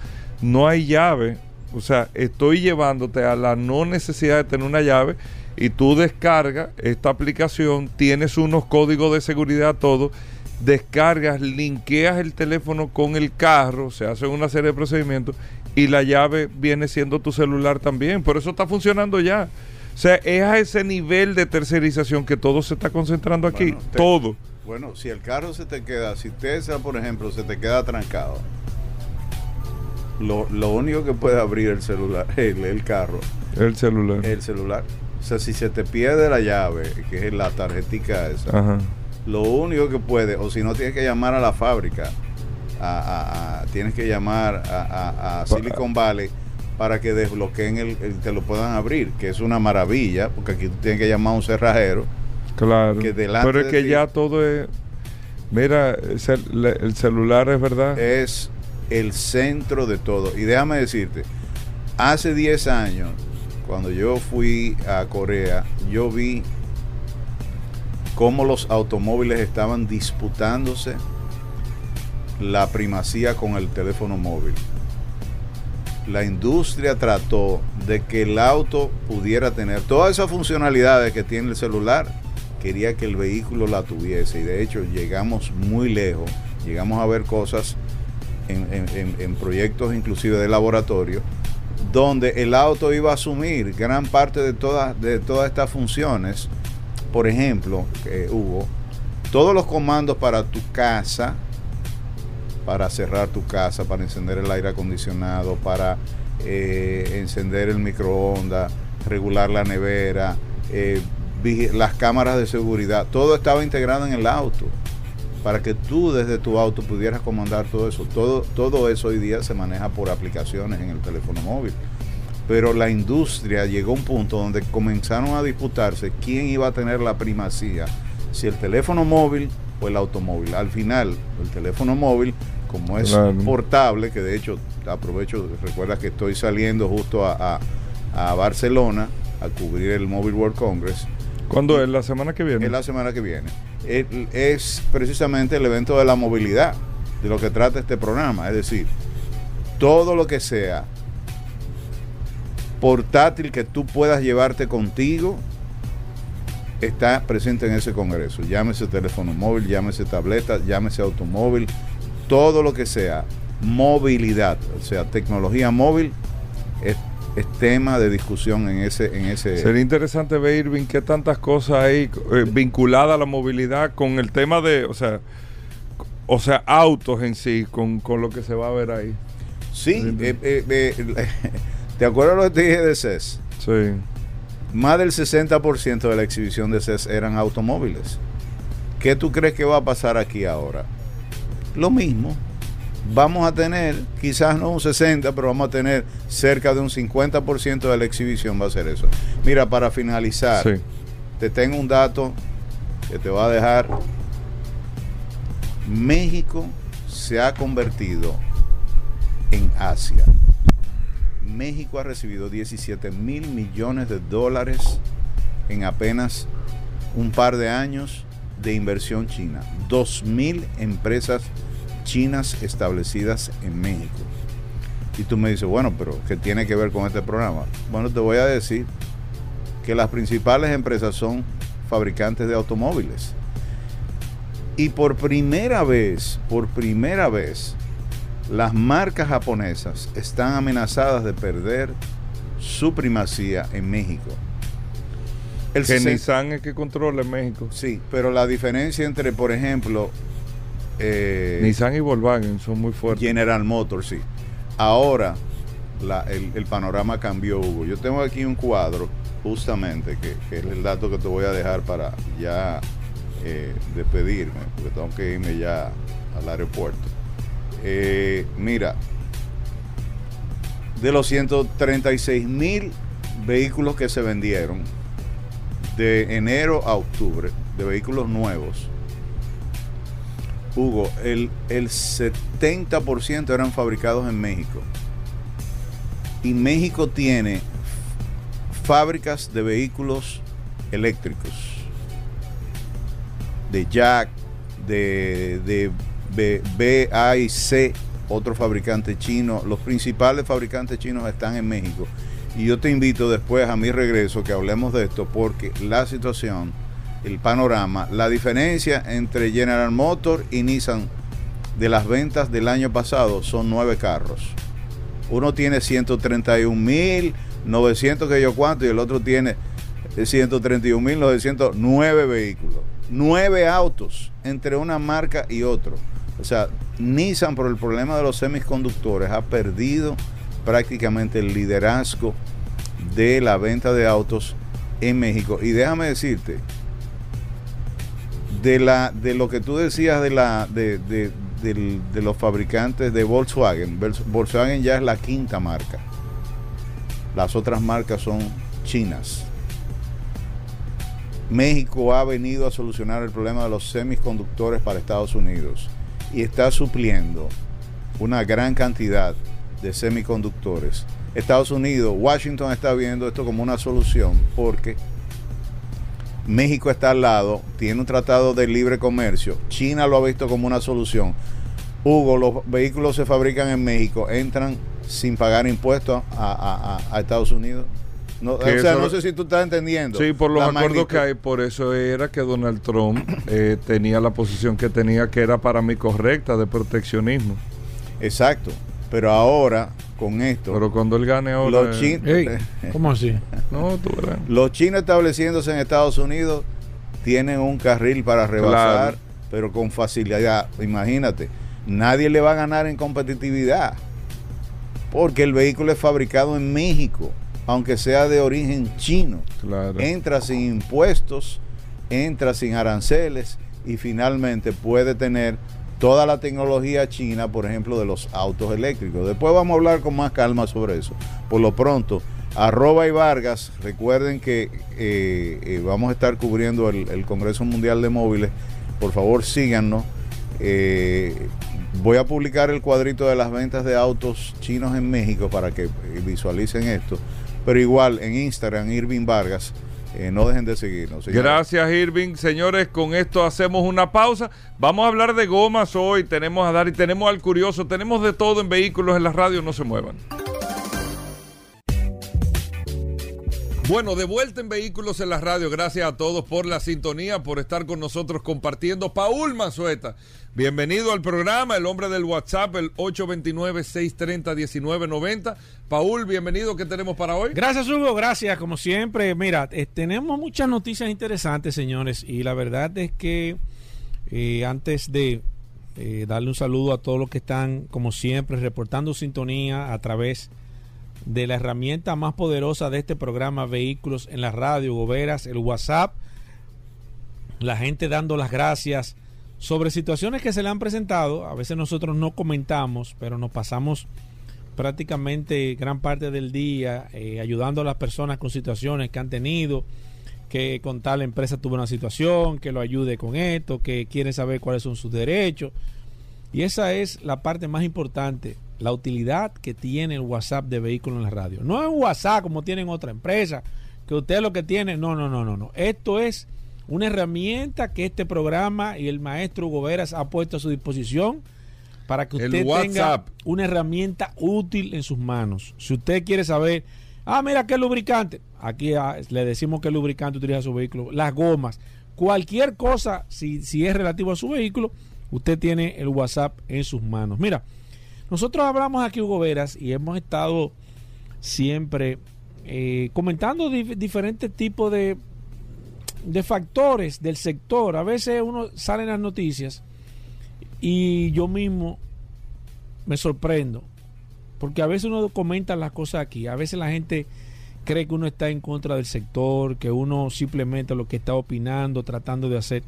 no hay llave. O sea, estoy llevándote a la no necesidad de tener una llave y tú descargas esta aplicación, tienes unos códigos de seguridad, todo, descargas, linkeas el teléfono con el carro, se hacen una serie de procedimientos y la llave viene siendo tu celular también. Por eso está funcionando ya. O sea, es a ese nivel de tercerización que todo se está concentrando aquí. Bueno, te- todo. Bueno, si el carro se te queda, si Tesla, por ejemplo, se te queda trancado, lo, lo único que puede abrir el celular, el, el carro, El celular. el celular. O sea, si se te pierde la llave, que es la tarjetica esa, Ajá. Lo único que puede, o si no tienes que llamar a la fábrica, a- a- a- tienes que llamar a, Silicon Valley para que desbloqueen el, el- te lo puedan abrir, que es una maravilla, porque aquí tú tienes que llamar a un cerrajero. Claro. que Pero es que ti- ya todo es. Mira, el, el celular es verdad. es el centro de todo. Y déjame decirte, hace 10 años, cuando yo fui a Corea, yo vi cómo los automóviles estaban disputándose la primacía con el teléfono móvil. La industria trató de que el auto pudiera tener todas esas funcionalidades que tiene el celular, quería que el vehículo la tuviese y de hecho llegamos muy lejos, llegamos a ver cosas en, proyectos inclusive de laboratorio, donde el auto iba a asumir gran parte de todas, de todas estas funciones. Por ejemplo, eh, Hugo, todos los comandos para tu casa, para cerrar tu casa, para encender el aire acondicionado, para eh, encender el microondas, regular la nevera, eh, las cámaras de seguridad, todo estaba integrado en el auto para que tú desde tu auto pudieras comandar todo eso. Todo, todo eso hoy día se maneja por aplicaciones en el teléfono móvil. Pero la industria llegó a un punto donde comenzaron a disputarse quién iba a tener la primacía, si el teléfono móvil o el automóvil. Al final, el teléfono móvil, como es Claro. portable, que de hecho aprovecho, recuerda que estoy saliendo justo a, a- a Barcelona a cubrir el Mobile World Congress, ¿Cuándo es? ¿La semana que viene? es la semana que viene. Es precisamente el evento de la movilidad, de lo que trata este programa. Es decir, todo lo que sea portátil que tú puedas llevarte contigo está presente en ese congreso. Llámese teléfono móvil, llámese tableta, llámese automóvil, todo lo que sea movilidad, o sea, tecnología móvil, es, es tema de discusión en ese, en ese Sería interesante ver, Irving, qué tantas cosas hay eh, vinculadas a la movilidad con el tema de, o sea, o sea, autos en sí, con, con lo que se va a ver ahí. Sí, eh, eh, eh, ¿te acuerdas lo que te dije de CES? Sí. Más del 60% de la exhibición de CES eran automóviles. ¿Qué tú crees que va a pasar aquí ahora? Lo mismo. Vamos a tener, quizás no un 60, pero vamos a tener cerca de un 50% de la exhibición va a ser eso. Mira, para finalizar, Sí. te tengo un dato que te va a dejar. México se ha convertido en Asia. México ha recibido 17 mil millones de dólares en apenas un par de años de inversión china. 2 mil empresas chinas establecidas en México. Y tú me dices, bueno, pero ¿qué tiene que ver con este programa? Bueno, te voy a decir que las principales empresas son fabricantes de automóviles. Y por primera vez, por primera vez, las marcas japonesas están amenazadas de perder su primacía en México. El que Nissan es que controla en México. Sí, pero la diferencia entre, por ejemplo, eh, Nissan y Volkswagen son muy fuertes. General Motors, sí. Ahora el, panorama cambió, Hugo. Yo tengo aquí un cuadro, justamente, que, es el dato que te voy a dejar para ya eh, despedirme, porque tengo que irme ya al aeropuerto. Eh, mira, de los 136 mil vehículos que se vendieron de enero a octubre, de vehículos nuevos, Hugo, el, el 70% eran fabricados en México. Y México tiene fábricas de vehículos eléctricos, de Jack, de, de B, B, A y C, otro fabricante chino. Los principales fabricantes chinos están en México. Y yo te invito después a mi regreso que hablemos de esto porque la situación el panorama, la diferencia entre General Motors y Nissan de las ventas del año pasado son nueve carros. Uno tiene 131 mil 900 que yo cuánto y el otro tiene 131 mil 909 vehículos. Nueve autos entre una marca y otro. O sea, Nissan por el problema de los semiconductores ha perdido prácticamente el liderazgo de la venta de autos en México. Y déjame decirte, de la de lo que tú decías de la de, de, los fabricantes de Volkswagen Volkswagen ya es la quinta marca las otras marcas son chinas México ha venido a solucionar el problema de los semiconductores para Estados Unidos y está supliendo una gran cantidad de semiconductores. Estados Unidos, Washington está viendo esto como una solución porque México está al lado, tiene un tratado de libre comercio, China lo ha visto como una solución. Hugo, los vehículos se fabrican en México, entran sin pagar impuestos a, Estados Unidos. No, o sea, no sé si tú estás entendiendo. Sí, por los acuerdos que hay, por eso era que Donald Trump eh, tenía la posición que tenía, que era para mí correcta, de proteccionismo. Exacto. Pero ahora, con esto. Pero cuando él gane ahora. Los chinos. ¿Cómo así? no, tú verás. Los chinos estableciéndose en Estados Unidos tienen un carril para rebasar, pero con facilidad. Imagínate, nadie le va a ganar en competitividad. Porque el vehículo es fabricado en México, aunque sea de origen chino. Claro. Entra sin impuestos, entra sin aranceles y finalmente puede tener toda la tecnología china, por ejemplo, de los autos eléctricos. Después vamos a hablar con más calma sobre eso. Por lo pronto, arroba y Vargas, recuerden que eh, eh, vamos a estar cubriendo el, Congreso Mundial de Móviles. Por favor, síganos. Eh, voy a publicar el cuadrito de las ventas de autos chinos en México para que visualicen esto. Pero igual en Instagram, Irving Vargas eh, no dejen de seguirnos. Gracias, Irving. Señores, con esto hacemos una pausa. Vamos a hablar de gomas hoy. Tenemos a Dar y tenemos al curioso. Tenemos de todo en vehículos en la radio. No se muevan. Bueno, de vuelta en Vehículos en la Radio. Gracias a todos por la sintonía, por estar con nosotros compartiendo. Paul Manzueta, bienvenido al programa, el hombre del WhatsApp, el 829-630-1990. Paul, bienvenido, ¿qué tenemos para hoy? Gracias, Hugo, gracias, como siempre. Mira, eh, tenemos muchas noticias interesantes, señores, y la verdad es que eh, antes de eh, darle un saludo a todos los que están, como siempre, reportando sintonía a través de de la herramienta más poderosa de este programa Vehículos en la Radio, Goberas, el WhatsApp, la gente dando las gracias sobre situaciones que se le han presentado. A veces nosotros no comentamos, pero nos pasamos prácticamente gran parte del día eh, ayudando a las personas con situaciones que han tenido que con tal empresa tuvo una situación, que lo ayude con esto, que quiere saber cuáles son sus derechos. Y esa es la parte más importante, la utilidad que tiene el WhatsApp de vehículos en la radio. No es un WhatsApp como tienen otra empresa, que usted lo que tiene, no, no, no, no, no. Esto es una herramienta que este programa y el maestro Hugo Veras ha puesto a su disposición para que usted tenga una herramienta útil en sus manos. Si usted quiere saber, ah, mira qué lubricante, aquí ah, le decimos qué lubricante utiliza su vehículo, las gomas, cualquier cosa, si, si es relativo a su vehículo, usted tiene el WhatsApp en sus manos. Mira, nosotros hablamos aquí, Hugo Veras, y hemos estado siempre eh, comentando dif- diferentes tipos de, de factores del sector. A veces uno sale en las noticias y yo mismo me sorprendo. Porque a veces uno comenta las cosas aquí. A veces la gente cree que uno está en contra del sector, que uno simplemente lo que está opinando, tratando de hacer.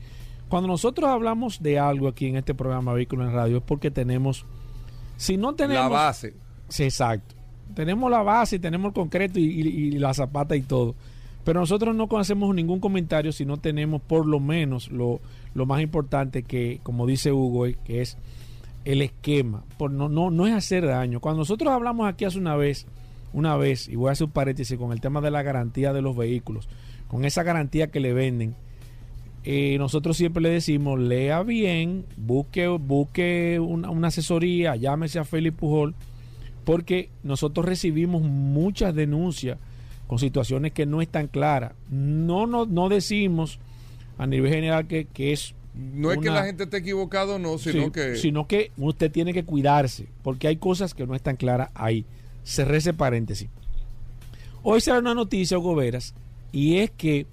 Cuando nosotros hablamos de algo aquí en este programa Vehículo en Radio es porque tenemos, si no tenemos... La base. Sí, exacto. Tenemos la base, tenemos el concreto y, y- y la zapata y todo. Pero nosotros no hacemos ningún comentario si no tenemos por lo menos lo, lo más importante que, como dice Hugo, eh, que es el esquema. Por no, no, no es hacer daño. Cuando nosotros hablamos aquí hace una vez, una vez, y voy a hacer un paréntesis con el tema de la garantía de los vehículos, con esa garantía que le venden, eh, nosotros siempre le decimos, lea bien, busque, busque una, una asesoría, llámese a Félix Pujol, porque nosotros recibimos muchas denuncias con situaciones que no están claras. No, no, no decimos a nivel general que, que es... No es que la gente esté equivocado, no, sino Sí, que. sino que usted tiene que cuidarse, porque hay cosas que no están claras ahí. Cerré ese paréntesis. Hoy será una noticia, Hugo Veras, y es que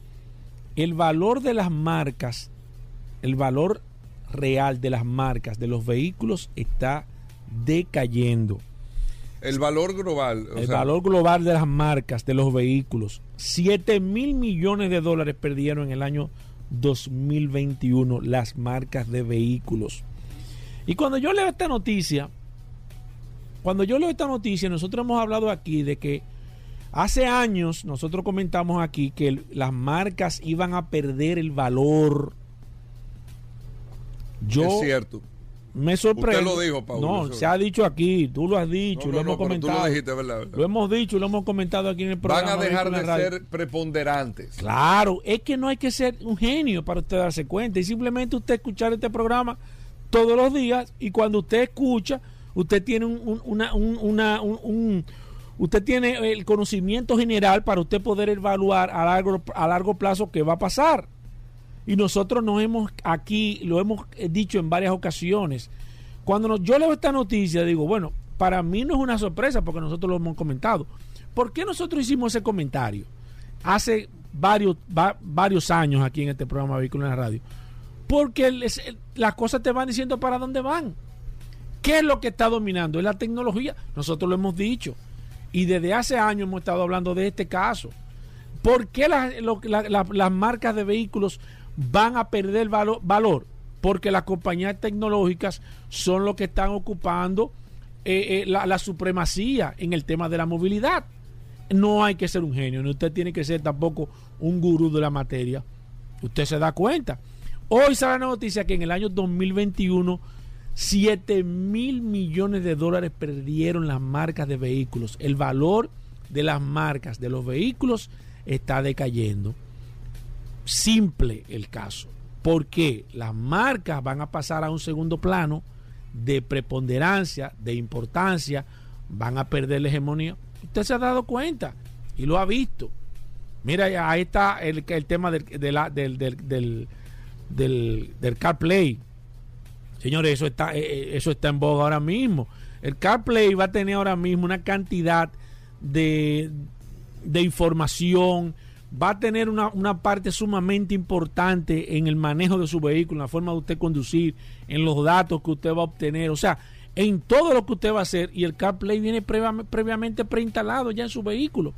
el valor de las marcas, el valor real de las marcas de los vehículos está decayendo. el valor global. o el sea, valor global de las marcas de los vehículos, 7 mil millones de dólares perdieron en el año 2021 las marcas de vehículos. Y cuando yo leo esta noticia, cuando yo leo esta noticia, nosotros hemos hablado aquí de que hace años nosotros comentamos aquí que el- las marcas iban a perder el valor. Yo es cierto. me sorprendo. Usted lo dijo, Paulo, No, se ha dicho aquí, tú lo has dicho, No, lo no, hemos pero tú comentado. lo dijiste, ¿verdad? ¿verdad? Lo hemos dicho, lo hemos comentado aquí en el programa. Van a dejar de Radio. ser preponderantes. Claro, es que no hay que ser un genio para usted darse cuenta. Y simplemente usted escuchar este programa todos los días y cuando usted escucha, usted tiene un, un- una, un- una- un- un- usted tiene el conocimiento general para usted poder evaluar a largo, a largo plazo qué va a pasar. Y nosotros nos hemos aquí, lo hemos eh, dicho en varias ocasiones. Cuando nos- yo leo esta noticia, digo, bueno, para mí no es una sorpresa porque nosotros lo hemos comentado. ¿Por qué nosotros hicimos ese comentario? Hace varios, va- varios años aquí en este programa Vehículos en la Radio. Porque las cosas te van diciendo para dónde van. ¿Qué es lo que está dominando? Es la tecnología. Nosotros lo hemos dicho. Y desde hace años hemos estado hablando de este caso. ¿Por qué las, las marcas de vehículos van a perder valo- valor? Porque las compañías tecnológicas son los que están ocupando eh, eh, la, la supremacía en el tema de la movilidad. No hay que ser un genio, ni usted tiene que ser tampoco un gurú de la materia. Usted se da cuenta. Hoy sale la noticia que en el año 2021 7 mil millones de dólares perdieron las marcas de vehículos. El valor de las marcas de los vehículos está decayendo. Simple el caso. Porque las marcas van a pasar a un segundo plano de preponderancia, de importancia, van a perder la hegemonía. Usted se ha dado cuenta y lo ha visto. Mira, ahí está el, el tema del, del, del, del, del CarPlay. Señores, eso está, eh, eh, eso está en boga ahora mismo. El CarPlay va a tener ahora mismo una cantidad de, de información, va a tener una, una parte sumamente importante en el manejo de su vehículo, en la forma de usted conducir, en los datos que usted va a obtener, o sea, en todo lo que usted va a hacer. Y el CarPlay viene previa- previamente preinstalado ya en su vehículo.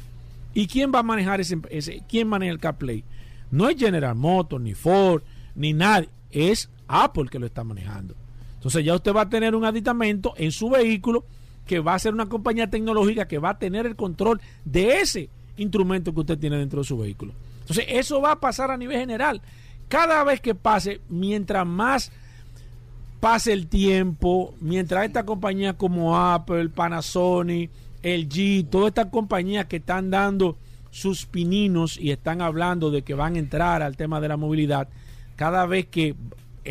¿Y quién va a manejar ese, ese? ¿Quién maneja el CarPlay? No es General Motors, ni Ford, ni nadie. Es Apple que lo está manejando. Entonces ya usted va a tener un aditamento en su vehículo que va a ser una compañía tecnológica que va a tener el control de ese instrumento que usted tiene dentro de su vehículo. Entonces, eso va a pasar a nivel general. Cada vez que pase, mientras más pase el tiempo, mientras estas compañías como Apple, Panasonic, LG, todas estas compañías que están dando sus pininos y están hablando de que van a entrar al tema de la movilidad, cada vez que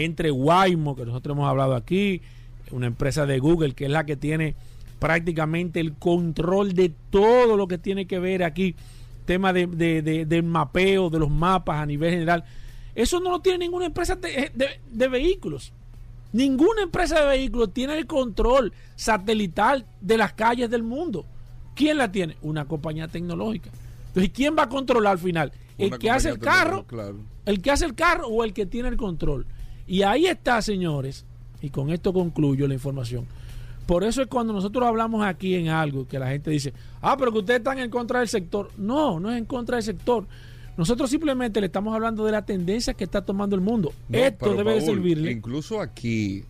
entre Waymo, que nosotros hemos hablado aquí, una empresa de Google que es la que tiene prácticamente el control de todo lo que tiene que ver aquí, tema de, de, de, del mapeo, de los mapas a nivel general. Eso no lo tiene ninguna empresa de, de vehículos. Ninguna empresa de vehículos tiene el control satelital de las calles del mundo. ¿Quién la tiene? Una compañía tecnológica. Entonces, ¿quién va a controlar al final? El que hace el carro, claro. el que hace el carro o el que tiene el control. Y ahí está, señores, y con esto concluyo la información. Por eso es cuando nosotros hablamos aquí en algo que la gente dice, ah, pero que ustedes están en contra del sector. No, no es en contra del sector. Nosotros simplemente le estamos hablando de la tendencia que está tomando el mundo. Esto debe de servirle. Incluso aquí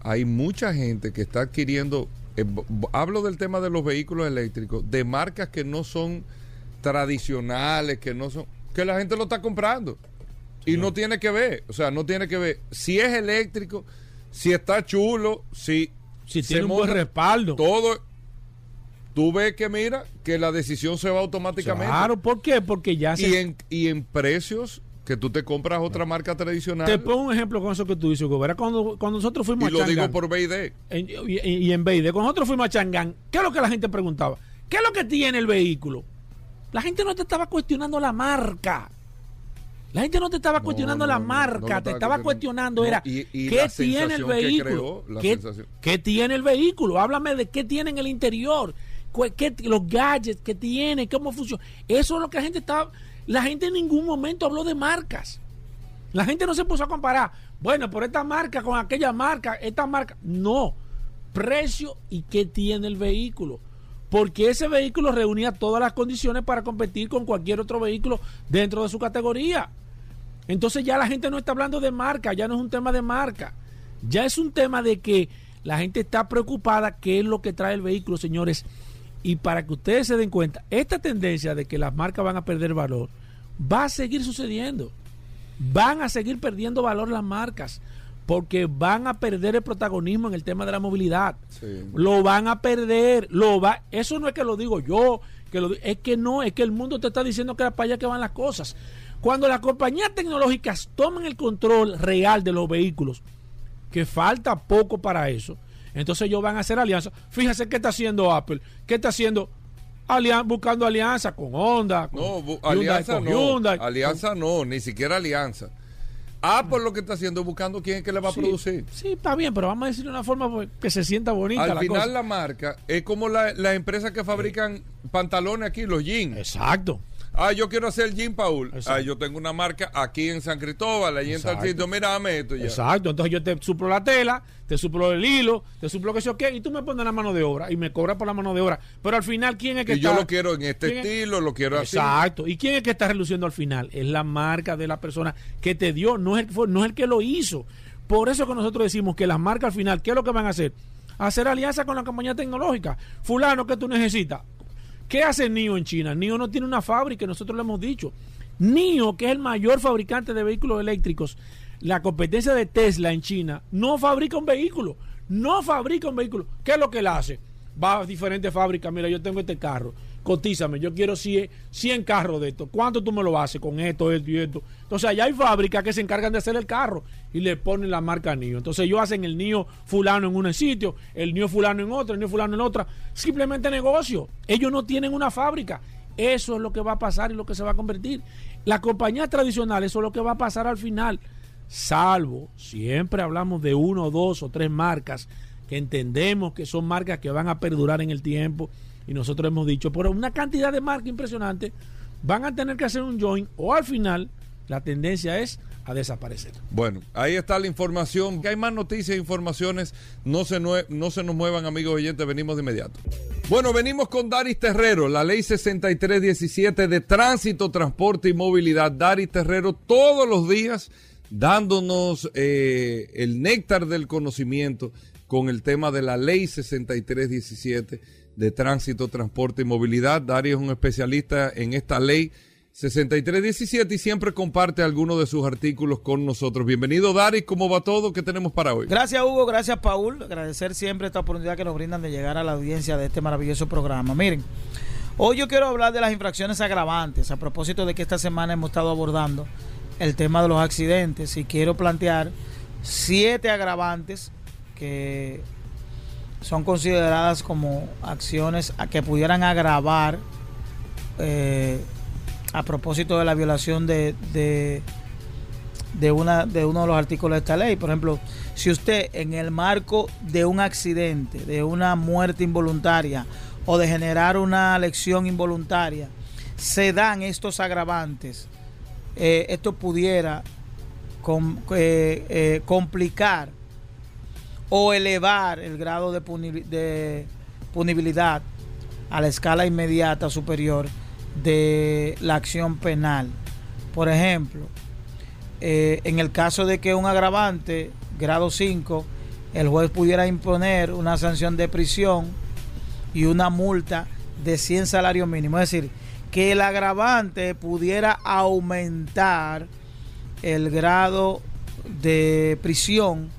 hay mucha gente que está adquiriendo, eh, hablo del tema de los vehículos eléctricos, de marcas que no son tradicionales, que no son, que la gente lo está comprando. Y no tiene que ver, o sea, no tiene que ver si es eléctrico, si está chulo, si, si tiene un buen respaldo. Todo. Tú ves que mira, que la decisión se va automáticamente. Claro, ¿por qué? Porque ya se... Y en, y en precios que tú te compras otra marca tradicional. Te pongo un ejemplo con eso que tú dices, Cuando, cuando nosotros fuimos y a lo digo por BID. y, en BID. Cuando nosotros fuimos a Changán, ¿qué es lo que la gente preguntaba? ¿Qué es lo que tiene el vehículo? La gente no te estaba cuestionando la marca. La gente no te estaba cuestionando la marca, te estaba cuestionando. era qué tiene el vehículo, ¿Qué, tiene el vehículo, háblame de qué tiene en el interior, qué, los gadgets que tiene, cómo funciona. Eso es lo que la gente estaba, la gente en ningún momento habló de marcas. La gente no se puso a comparar, bueno, por esta marca con aquella marca, esta marca, no, precio y qué tiene el vehículo. Porque ese vehículo reunía todas las condiciones para competir con cualquier otro vehículo dentro de su categoría. Entonces ya la gente no está hablando de marca, ya no es un tema de marca, ya es un tema de que la gente está preocupada qué es lo que trae el vehículo, señores. Y para que ustedes se den cuenta, esta tendencia de que las marcas van a perder valor va a seguir sucediendo. Van a seguir perdiendo valor las marcas porque van a perder el protagonismo en el tema de la movilidad. Lo van a perder, lo va, eso no es que lo digo yo, que lo, es que no, es que el mundo te está diciendo que es para allá que van las cosas. Cuando las compañías tecnológicas toman el control real de los vehículos, que falta poco para eso, entonces ellos van a hacer alianzas. Fíjense qué está haciendo Apple, qué está haciendo buscando alianza con Honda, con no, alianza no, alianza no, ni siquiera alianza por lo que está haciendo, buscando quién es que le va a producir. Sí, está bien, pero vamos a decirlo de una forma pues, que se sienta bonita. Al final, la marca es como las la empresas que fabrican pantalones aquí, los jeans. Exacto. Ah, yo quiero hacer Jean Paul. Ah, yo tengo una marca aquí en San Cristóbal, allí en tal sitio. Mira, dame esto ya. Exacto. Entonces yo te suplo la tela, te suplo el hilo, te suplo que sé qué, y tú me pones la mano de obra y me cobras por la mano de obra. Pero al final, ¿quién es que y yo lo quiero en este estilo, lo quiero así. Exacto. ¿Y quién es que está reluciendo al final? Es la marca de la persona que te dio, no es el, no es el que lo hizo. Por eso que nosotros decimos que las marcas al final, ¿qué es lo que van a hacer? Hacer alianza con la compañía tecnológica. Fulano, que tú necesitas? ¿Qué hace NIO en China? NIO no tiene una fábrica, nosotros lo hemos dicho. NIO, que es el mayor fabricante de vehículos eléctricos, la competencia de Tesla en China, no fabrica un vehículo. No fabrica un vehículo. ¿Qué es lo que él hace? Va a diferentes fábricas. Mira, yo tengo este carro cotízame, yo quiero 100, 100 carros de esto. ¿Cuánto tú me lo haces con esto, esto y esto? Entonces allá hay fábricas que se encargan de hacer el carro y le ponen la marca NIO. Entonces ellos hacen el NIO fulano en un sitio, el NIO fulano en otro, el NIO fulano en otra. Simplemente negocio. Ellos no tienen una fábrica. Eso es lo que va a pasar y lo que se va a convertir. La compañía tradicional, eso es lo que va a pasar al final. Salvo, siempre hablamos de uno, dos o tres marcas que entendemos que son marcas que van a perdurar en el tiempo y nosotros hemos dicho, por una cantidad de marcas impresionante, van a tener que hacer un join o al final la tendencia es a desaparecer. Bueno, ahí está la información. Que hay más noticias e informaciones. No se, no se nos muevan, amigos oyentes. Venimos de inmediato. Bueno, venimos con Daris Terrero, la ley 6317 de tránsito, transporte y movilidad. Daris Terrero todos los días dándonos eh, el néctar del conocimiento con el tema de la ley 6317 de tránsito, transporte y movilidad. Darío es un especialista en esta ley 6317 y siempre comparte algunos de sus artículos con nosotros. Bienvenido, Dari. ¿Cómo va todo? ¿Qué tenemos para hoy? Gracias, Hugo. Gracias, Paul. Agradecer siempre esta oportunidad que nos brindan de llegar a la audiencia de este maravilloso programa. Miren, hoy yo quiero hablar de las infracciones agravantes a propósito de que esta semana hemos estado abordando el tema de los accidentes y quiero plantear siete agravantes que son consideradas como acciones que pudieran agravar eh, a propósito de la violación de, de, una, de uno de los artículos de esta ley. Por ejemplo, si usted en el marco de un accidente, de una muerte involuntaria o de generar una lesión involuntaria, se dan estos agravantes, eh, esto pudiera eh, complicar o elevar el grado de, punibilidad a la escala inmediata superior de la acción penal. Por ejemplo, eh, en el caso de que un agravante, grado 5, el juez pudiera imponer una sanción de prisión y una multa de 100 salarios mínimos. Es decir, que el agravante pudiera aumentar el grado de prisión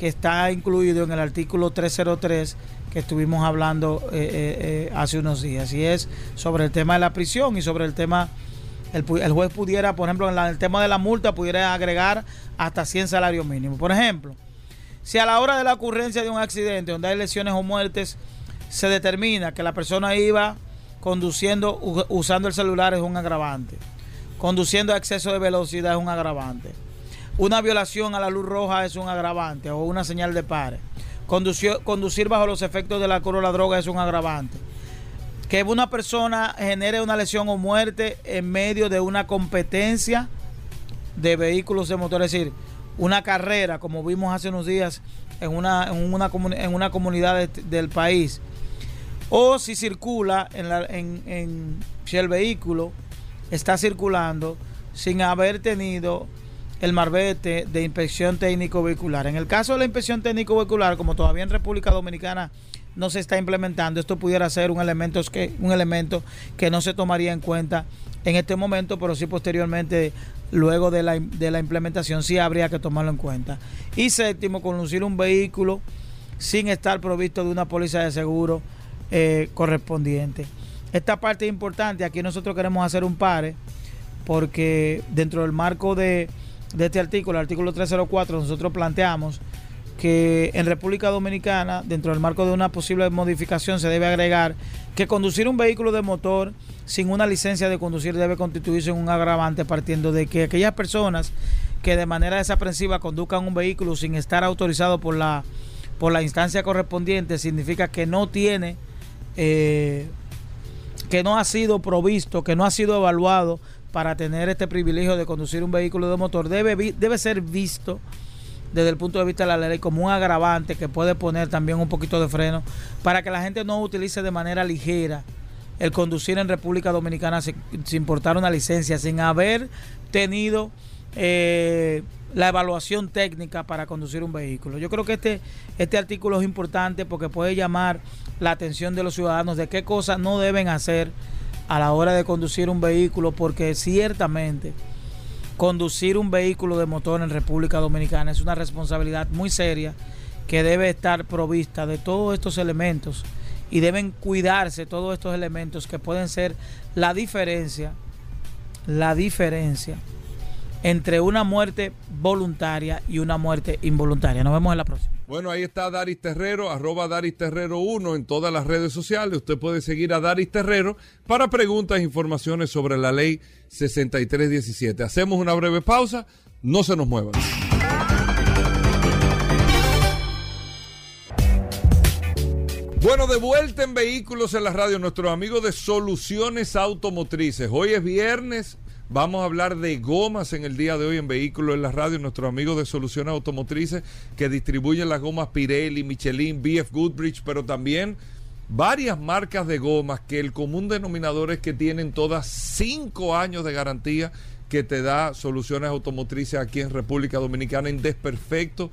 que está incluido en el artículo 303 que estuvimos hablando eh, eh, eh, hace unos días y es sobre el tema de la prisión y sobre el tema el, juez pudiera por ejemplo en la, el tema de la multa pudiera agregar hasta 100 salarios mínimos. Por ejemplo si a la hora de la ocurrencia de un accidente donde hay lesiones o muertes se determina que la persona iba conduciendo usando el celular es un agravante. Conduciendo a exceso de velocidad es un agravante una violación a la luz roja es un agravante o una señal de pare Conducir, bajo los efectos del alcohol o la droga es un agravante. Que una persona genere una lesión o muerte en medio de una competencia de vehículos de motor, es decir, una carrera, como vimos hace unos días en una, en una, en una comunidad de, del país, o si circula en, la, en, en si el vehículo está circulando sin haber tenido el marbete de inspección técnico vehicular. En el caso de la inspección técnico vehicular, como todavía en República Dominicana no se está implementando, esto pudiera ser un elemento que, un elemento que no se tomaría en cuenta en este momento, pero sí posteriormente, luego de la, de la implementación, sí habría que tomarlo en cuenta. Y séptimo, conducir un vehículo sin estar provisto de una póliza de seguro eh, correspondiente. Esta parte es importante, aquí nosotros queremos hacer un pare, porque dentro del marco de de este artículo, el artículo 304, nosotros planteamos que en República Dominicana, dentro del marco de una posible modificación, se debe agregar que conducir un vehículo de motor sin una licencia de conducir debe constituirse en un agravante partiendo de que aquellas personas que de manera desaprensiva conduzcan un vehículo sin estar autorizado por la, por la instancia correspondiente significa que no tiene, eh, que no ha sido provisto, que no ha sido evaluado para tener este privilegio de conducir un vehículo de motor debe, debe ser visto desde el punto de vista de la ley como un agravante que puede poner también un poquito de freno para que la gente no utilice de manera ligera el conducir en República Dominicana sin, sin portar una licencia, sin haber tenido eh, la evaluación técnica para conducir un vehículo. Yo creo que este, este artículo es importante porque puede llamar la atención de los ciudadanos de qué cosas no deben hacer a la hora de conducir un vehículo, porque ciertamente conducir un vehículo de motor en República Dominicana es una responsabilidad muy seria que debe estar provista de todos estos elementos y deben cuidarse todos estos elementos que pueden ser la diferencia, la diferencia entre una muerte voluntaria y una muerte involuntaria. Nos vemos en la próxima. Bueno, ahí está Daris Terrero, arroba Daris Terrero 1 en todas las redes sociales. Usted puede seguir a Daris Terrero para preguntas e informaciones sobre la ley 6317. Hacemos una breve pausa, no se nos muevan. Bueno, de vuelta en Vehículos en la Radio, nuestros amigos de Soluciones Automotrices. Hoy es viernes, Vamos a hablar de gomas en el día de hoy en Vehículos en la Radio. Nuestros amigos de Soluciones Automotrices que distribuyen las gomas Pirelli, Michelin, BF Goodrich, pero también varias marcas de gomas que el común denominador es que tienen todas cinco años de garantía que te da soluciones automotrices aquí en República Dominicana en desperfecto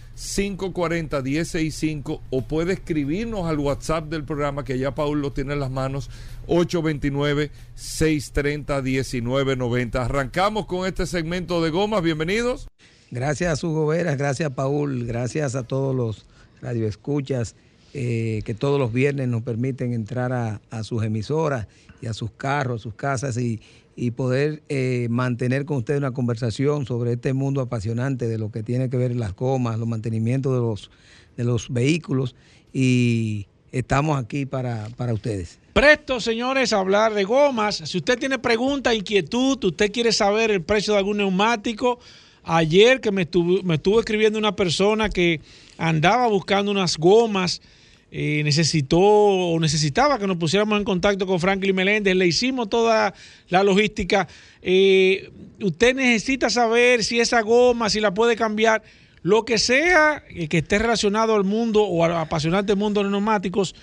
540-165 o puede escribirnos al WhatsApp del programa que ya Paul lo tiene en las manos 829-630-1990. Arrancamos con este segmento de gomas, bienvenidos. Gracias Hugo Veras, gracias Paul, gracias a todos los radioescuchas eh, que todos los viernes nos permiten entrar a, a sus emisoras y a sus carros, sus casas y, y poder eh, mantener con usted una conversación sobre este mundo apasionante de lo que tiene que ver las gomas, los mantenimientos de los, de los vehículos y estamos aquí para, para ustedes. Presto, señores, a hablar de gomas. Si usted tiene pregunta, inquietud, usted quiere saber el precio de algún neumático, ayer que me estuvo, me estuvo escribiendo una persona que andaba buscando unas gomas eh, necesitó o necesitaba que nos pusiéramos en contacto con Franklin Meléndez, le hicimos toda la logística. Eh, usted necesita saber si esa goma, si la puede cambiar, lo que sea eh, que esté relacionado al mundo o al apasionante mundo de los neumáticos.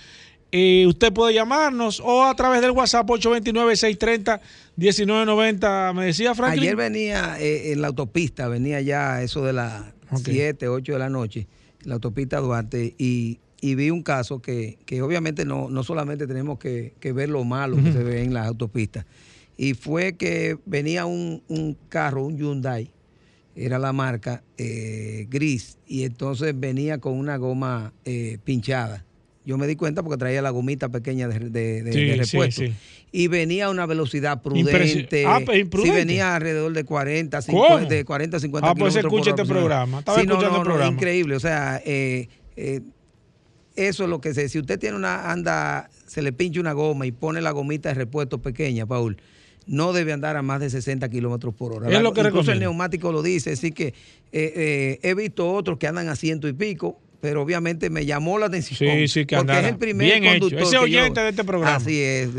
Eh, usted puede llamarnos o a través del WhatsApp 829-630-1990. Me decía Franklin. Ayer venía en la autopista, venía ya eso de las Ok. 7, 8 de la noche, la autopista Duarte, y, y vi un caso que, que obviamente no, no solamente tenemos que, que ver lo malo que se ve en las autopistas, y fue que venía un, un carro, un Hyundai, era la marca eh, gris, y entonces venía con una goma eh, pinchada. Yo me di cuenta porque traía la gomita pequeña de, de- de- Sí, de sí, repuesto. sí. Y venía a una velocidad prudente. Ah, pues, Sí, imprudente. venía alrededor de 40, ¿Cómo? 50, de 40 50 Ah, pues escucha este programa. Estaba Sí, no, escuchando no, el no, programa. increíble. O sea, eh, eh, eso es lo que sé. Si usted tiene una, anda, se le pincha una goma y pone la gomita de repuesto pequeña, Paul, no debe andar a más de 60 kilómetros por hora. Es lo que Incluso el neumático lo dice, así que eh, eh, he visto otros que andan a ciento y pico. Pero obviamente me llamó la atención. Sí, sí, que porque es el primer bien hecho. conductor. Ese que yo- oyente de este programa. Así es.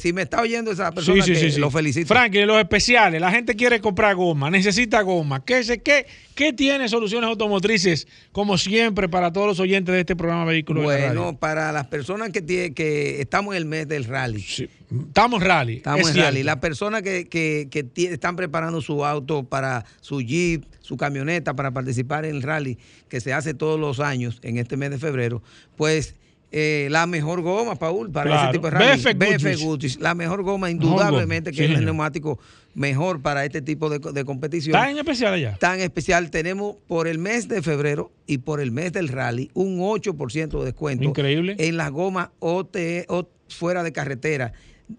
Si, me está oyendo esa persona, Sí, sí, que sí, sí. lo felicito. Franklin, los especiales, la gente quiere comprar goma, necesita goma. ¿Qué, se- qué, qué tiene soluciones automotrices, como siempre, para todos los oyentes de este programa Vehículos en la Radio? Bueno, para las personas que, tiene, que estamos en el mes del rally. Sí, Estamos rally. Estamos es en cierto. rally. Las personas que, que- que están preparando su auto para su Jeep, su camioneta, para participar en el rally que se hace todos los años en este mes de febrero, pues eh, la mejor goma, Paul, para Claro. ese tipo de rally. BF. Goodrich, La mejor goma, indudablemente, que sí, es el neumático mejor para este tipo de, de competición en especial allá. tan especial, tenemos por el mes de febrero y por el mes del rally un 8% de descuento. Increíble. En las gomas OT, o fuera de carretera.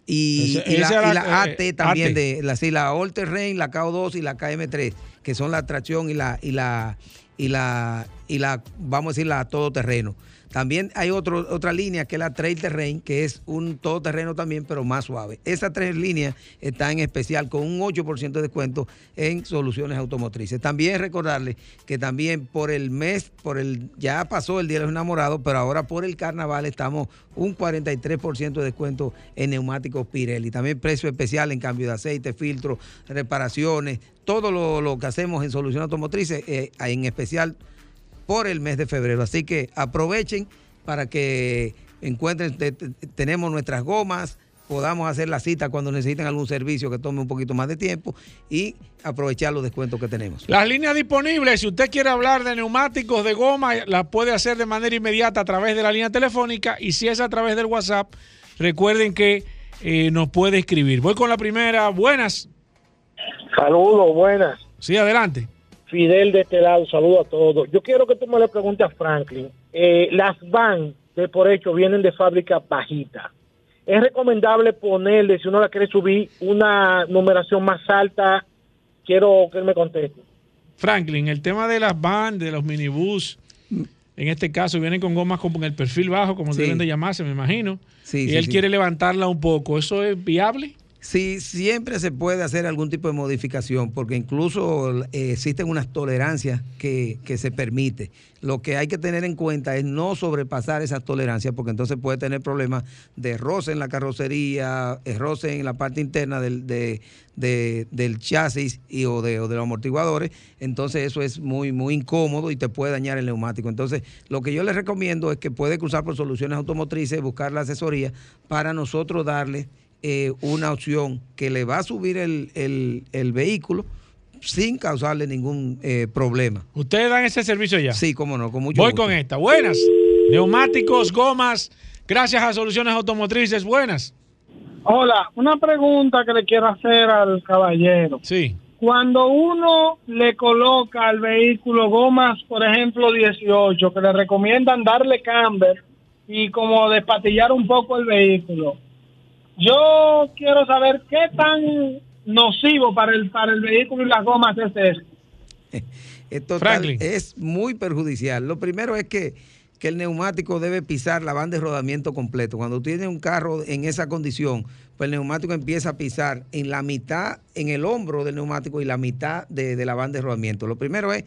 Y, Ese- y la, ese era, y la eh, AT también, AT. de la, sí, la All Terrain, la KO2 y la KM3, que son la tracción y la, y la, y la, y la, vamos a decir, la todoterreno. También hay otro, otra línea que es la Trail Terrain, que es un todoterreno también, pero más suave. Esas tres líneas están en especial con un 8% de descuento en soluciones automotrices. También recordarles que también por el mes, por el ya pasó el Día de los Enamorados, pero ahora por el carnaval estamos un 43% de descuento en neumáticos Pirelli. También precio especial en cambio de aceite, filtro, reparaciones, todo lo, lo que hacemos en soluciones automotrices, eh, en especial por el mes de febrero. Así que aprovechen para que encuentren, te- te- tenemos nuestras gomas, podamos hacer la cita cuando necesiten algún servicio que tome un poquito más de tiempo y aprovechar los descuentos que tenemos. Las líneas disponibles, si usted quiere hablar de neumáticos, de goma, las puede hacer de manera inmediata a través de la línea telefónica y si es a través del WhatsApp, recuerden que eh, nos puede escribir. Voy con la primera. Buenas. Saludos, buenas. Sí, adelante. Fidel de este lado, saludo a todos. Yo quiero que tú me le preguntes a Franklin. Eh, las van de por hecho vienen de fábrica bajita. Es recomendable ponerle, si uno la quiere subir, una numeración más alta. Quiero que él me conteste. Franklin, el tema de las van, de los minibús, en este caso vienen con gomas con el perfil bajo, como Sí. deben de llamarse, me imagino. Sí, y sí, él sí. quiere levantarla un poco. ¿Eso es viable? Sí, siempre se puede hacer algún tipo de modificación, porque incluso eh, existen unas tolerancias que, que, se permite. Lo que hay que tener en cuenta es no sobrepasar esas tolerancias, porque entonces puede tener problemas de roce en la carrocería, eh, roce en la parte interna del, de, de, del chasis y, o, de, o de los amortiguadores. Entonces eso es muy, muy incómodo y te puede dañar el neumático. Entonces lo que yo les recomiendo es que puede cruzar por soluciones automotrices, buscar la asesoría para nosotros darle eh, una opción que le va a subir el, el, el vehículo sin causarle ningún eh, problema. ¿Ustedes dan ese servicio ya? Sí, cómo no, con mucho Voy gusto. con esta. Buenas. Neumáticos, gomas, gracias a Soluciones Automotrices. Buenas. Hola, una pregunta que le quiero hacer al caballero. Sí. Cuando uno le coloca al vehículo gomas, por ejemplo, 18, que le recomiendan darle camber y como despatillar un poco el vehículo, yo quiero saber qué tan nocivo para el para el vehículo y las gomas es eso. Es, total, es muy perjudicial. Lo primero es que, que, el neumático debe pisar la banda de rodamiento completo. Cuando tiene un carro en esa condición, pues el neumático empieza a pisar en la mitad, en el hombro del neumático y la mitad de, de la banda de rodamiento. Lo primero es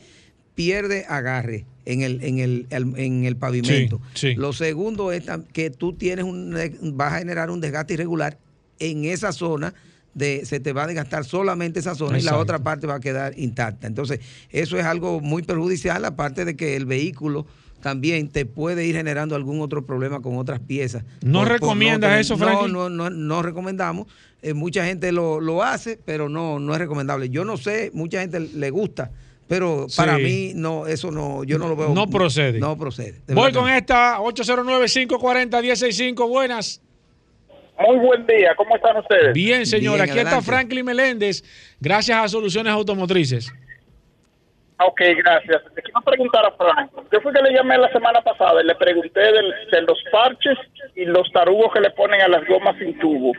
pierde agarre en el, en el, en el pavimento. Sí, sí. Lo segundo es que tú tienes un, vas a generar un desgaste irregular en esa zona. De, se te va a desgastar solamente esa zona Exacto. y la otra parte va a quedar intacta. Entonces, eso es algo muy perjudicial, aparte de que el vehículo también te puede ir generando algún otro problema con otras piezas. ¿No por, recomiendas por no, eso, Franklin? No, no, no, no recomendamos. Eh, mucha gente lo, lo, hace, pero no, no es recomendable. Yo no sé, mucha gente le gusta pero sí. para mí no eso no yo no lo veo no procede no procede voy con esta 809 540 165 buenas muy buen día cómo están ustedes bien señor bien, aquí adelante. está Franklin Meléndez gracias a Soluciones Automotrices Ok, gracias. Te quiero preguntar a Frank. Yo fui que le llamé la semana pasada y le pregunté del, de los parches y los tarugos que le ponen a las gomas sin tubo.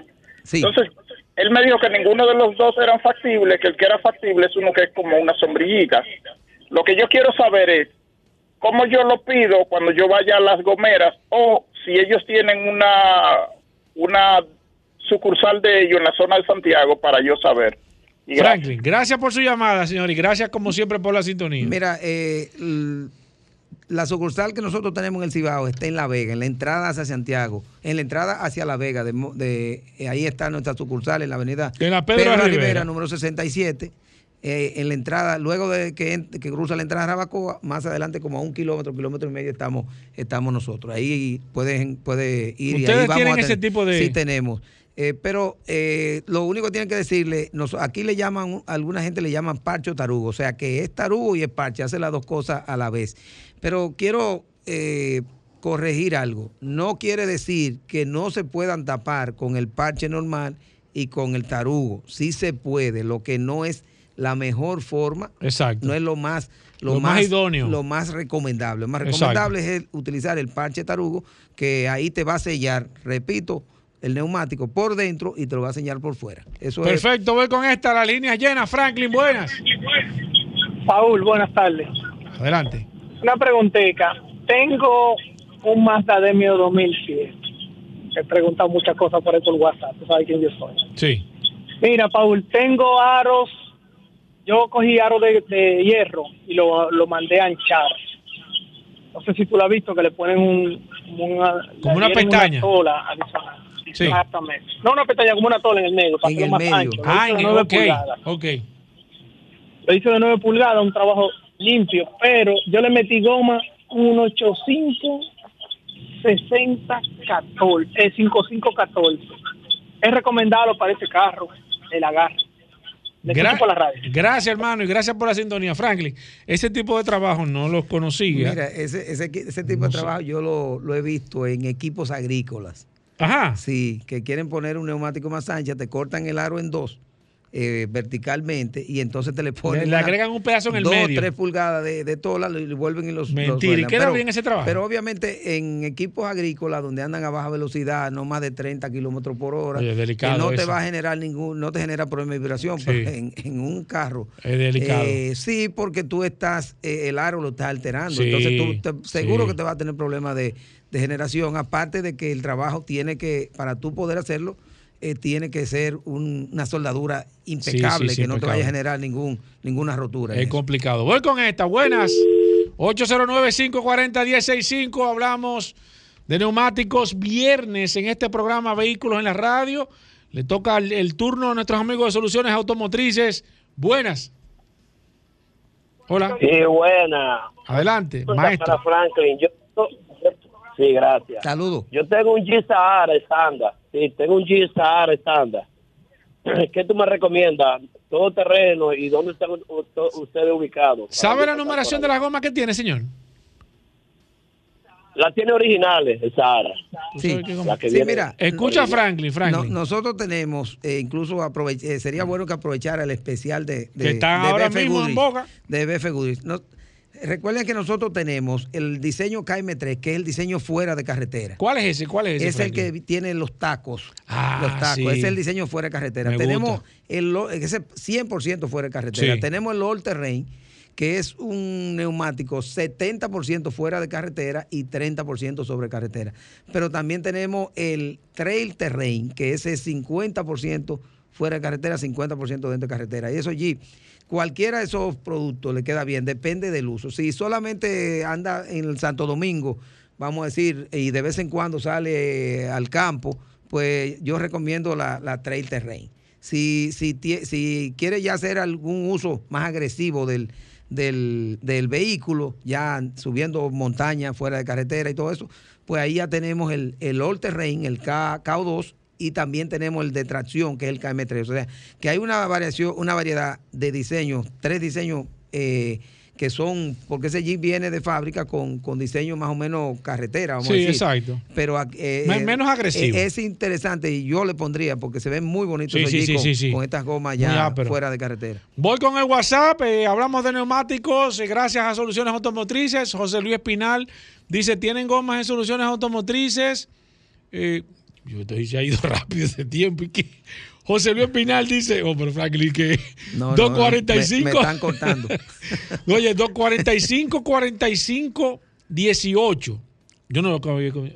Sí. Entonces, él me dijo que ninguno de los dos eran factibles, que el que era factible es uno que es como una sombrillita. Lo que yo quiero saber es cómo yo lo pido cuando yo vaya a las gomeras o si ellos tienen una una sucursal de ellos en la zona de Santiago para yo saber. Y Franklin, gracias. gracias por su llamada, señor, y gracias como siempre por la sintonía. Mira, eh, la sucursal que nosotros tenemos en el Cibao está en La Vega, en la entrada hacia Santiago, en la entrada hacia La Vega, de, de ahí está nuestra sucursal en la avenida en la Pedro, Pedro Rivera. Rivera, número 67. Eh, en la entrada, luego de que, que, cruza la entrada de Rabacoa, más adelante, como a un kilómetro, kilómetro y medio, estamos, estamos nosotros. Ahí pueden, puede ir. ¿Ustedes y ahí vamos tienen a tener, ese tipo de.? Sí, tenemos. Eh, pero eh, lo único que tienen que decirle, nos, aquí le llaman, alguna gente le llaman parcho tarugo, o sea que es tarugo y es parche, hace las dos cosas a la vez. Pero quiero eh, corregir algo, no quiere decir que no se puedan tapar con el parche normal y con el tarugo, sí se puede, lo que no es la mejor forma, Exacto. no es lo más lo, lo más, más, idóneo. Lo más recomendable. Lo más recomendable Exacto. es el, utilizar el parche tarugo, que ahí te va a sellar, repito, el neumático por dentro y te lo va a sellar por fuera. Eso Perfecto, es. voy con esta, la línea llena. Franklin, buenas. Paul, buenas tardes. Adelante. Una preguntita. Tengo un Mazda Demio 2007. He preguntado muchas cosas por ahí por WhatsApp. Tú sabes quién yo soy. Sí. Mira, Paul, tengo aros. Yo cogí aros de, de hierro y lo, lo, mandé a anchar. No sé si tú lo has visto, que le ponen un, una, como una pestaña. Una tola adicional. Sí. Exactamente. No una pestaña, como una tola en el medio, para en hacerlo más medio. ancho. Lo Ah, en, 9 okay, pulgadas. ok. Lo hice de 9 pulgadas, un trabajo limpio, pero yo le metí goma un 85 60 14, eh, 55 14. Es recomendado para este carro el agarre. Gra por la radio. Gracias, hermano, y gracias por la sintonía. Franklin, ese tipo de trabajo no los conocía. Mira, ese, ese, ese tipo No de sé. trabajo yo lo, lo he visto en equipos agrícolas. Ajá. Sí, que quieren poner un neumático más ancha, te cortan el aro en dos eh, verticalmente y entonces te le ponen. Le, le agregan un pedazo en el dos, medio. tres pulgadas de, de tola y vuelven y los. Mentira, los ¿y queda Pero- bien ese trabajo? Pero obviamente en equipos agrícolas donde andan a baja velocidad, no más de 30 kilómetros por hora, Oye, delicado que no te va a generar ningún, no te genera problema de vibración, Sí. pero en, en un carro. Es delicado. eh, sí, porque tú estás, eh, el aro lo estás alterando. Sí, Entonces tú te- seguro sí. que te va a tener problemas de, de generación, aparte de que el trabajo tiene que, para tú poder hacerlo, eh, tiene que ser un- una soldadura impecable, sí, que no te vaya a generar ningún, ninguna rotura. Es complicado. Voy con esta. Buenas. 809-540-1065. Hablamos de neumáticos viernes en este programa Vehículos en la Radio. Le toca el, el turno a nuestros amigos de Soluciones Automotrices. Buenas. Hola. Sí, buena. Adelante, maestro. Para Franklin. Yo, sí, gracias. Saludos. Yo tengo un G Sahara estándar. Sí, tengo un G Sahara estándar. ¿Qué tú me recomiendas? Todo terreno y dónde están ustedes ubicados. ¿Sabe la numeración de las gomas que tiene, señor? La tiene originales, el Sahara. Sí, La que Sí, viene mira, Escucha a original. Franklin, Franklin. No- nosotros tenemos, eh, incluso eh, sería bueno que aprovechara el especial de, de, Que está de ahora BF mismo en boga. De BF Goodrich. No- recuerden que nosotros tenemos el diseño KM3, que es el diseño fuera de carretera. ¿Cuál es ese? ¿Cuál es ese? Es el que tiene los tacos. Ah, los tacos. sí. Es el diseño fuera de carretera. Me Tenemos gusta. el ese 100% fuera de carretera. Sí. Tenemos el All Terrain, que es un neumático 70% fuera de carretera y 30% sobre carretera. Pero también tenemos el Trail Terrain, que ese es 50% fuera de carretera, 50% dentro de carretera. Y eso allí, cualquiera de esos productos le queda bien, depende del uso. Si solamente anda en el Santo Domingo, vamos a decir, y de vez en cuando sale al campo, pues yo recomiendo la, la Trail Terrain. Si, si, si quiere ya hacer algún uso más agresivo del, del, del vehículo, ya subiendo montaña fuera de carretera y todo eso, pues ahí ya tenemos el, el All Terrain, el K, KO2 y también tenemos el de tracción, que es el KM3. O sea, que hay una variación, una variedad de diseños, tres diseños eh, que son, porque ese Jeep viene de fábrica con, con diseño más o menos carretera, vamos a Sí, decir. exacto. Pero eh, Men- menos agresivo. eh, Es interesante y yo le pondría, porque se ven muy bonitos Sí, esos sí, Jeep sí, con, estas gomas ya fuera de carretera. Voy con el WhatsApp, eh, hablamos de neumáticos, eh, gracias a Soluciones Automotrices. José Luis Espinal dice, ¿tienen gomas en Soluciones Automotrices? Eh, yo estoy se ha ido rápido ese tiempo. ¿y? José Luis Espinal dice, oh, pero Franklin, que No, no, 245. me- me están cortando. Oye, 245, 45, 18. Yo no lo acabo de Sí,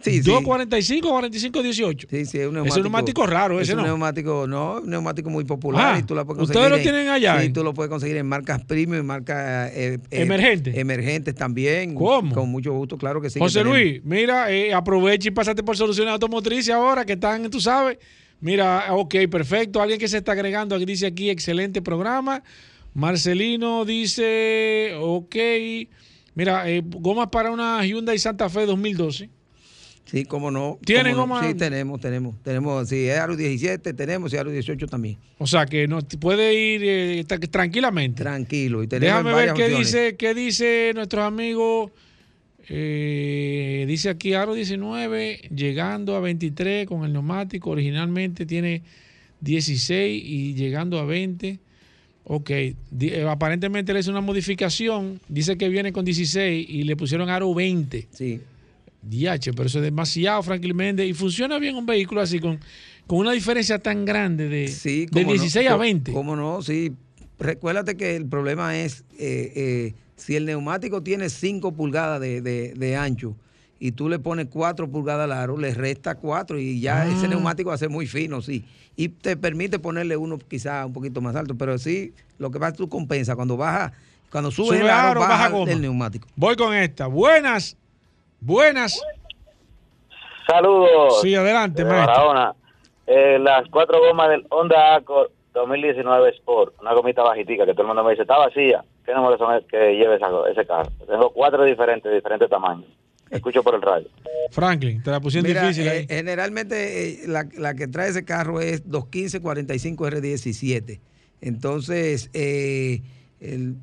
sí. 245, 45, 18. Sí, sí, es un neumático. neumático raro, ese es un no. neumático, no, un neumático muy popular Ah, y tú la puedes ¿ustedes lo en- tienen allá Sí, tú lo puedes conseguir en marcas premium, en marcas eh, eh, ¿Emergentes? Emergentes también. ¿Cómo? Con mucho gusto, claro que sí. José. Luis, mira, eh, aprovecha y pásate por Soluciones Automotrices ahora que están, tú sabes. Mira, ok, perfecto. Alguien que se está agregando, aquí dice aquí, excelente programa. Marcelino dice, ok. Mira, gomas para una Hyundai Santa Fe 2012. Sí, cómo no. ¿Tienen cómo no. Sí, tenemos, tenemos. Tenemos, sí, es Aro 17, tenemos y Aro 18 también. O sea, que no puede ir eh, tra- tranquilamente. Tranquilo. Y Déjame ver qué opciones. dice, qué dice nuestros amigos. Eh, dice aquí Aro 19, llegando a 23 con el neumático. Originalmente tiene 16 y llegando a 20. Ok, eh, aparentemente le hizo una modificación. Dice que viene con 16 y le pusieron Aro 20. Sí. DH, pero eso es demasiado, Franklin Méndez. Y funciona bien un vehículo así con, con una diferencia tan grande de, Sí, de cómo no, 16 a co- 20. ¿Cómo no? Sí. Recuérdate que el problema es eh, eh, si el neumático tiene 5 pulgadas de, de- de ancho y tú le pones 4 pulgadas de aro, le resta 4 y ya Ah. ese neumático va a ser muy fino, sí. Y te permite ponerle uno quizá un poquito más alto, pero sí, lo que pasa es que tú compensas. Cuando baja, cuando Sube el aro, baja, el neumático. Voy con esta. Buenas. Buenas. Saludos. Sí, adelante, de maestro. Barahona. Eh, las cuatro gomas del Honda Accord 2019 Sport, una gomita bajitica que todo el mundo me dice, está vacía. ¿Qué número son el que lleve esa, ese carro? Tengo cuatro diferentes, diferentes tamaños. Escucho por el radio. Franklin, te la pusieron Mira, difícil ahí. eh, generalmente eh, la, la que trae ese carro es 215-45R17. Entonces, eh, el-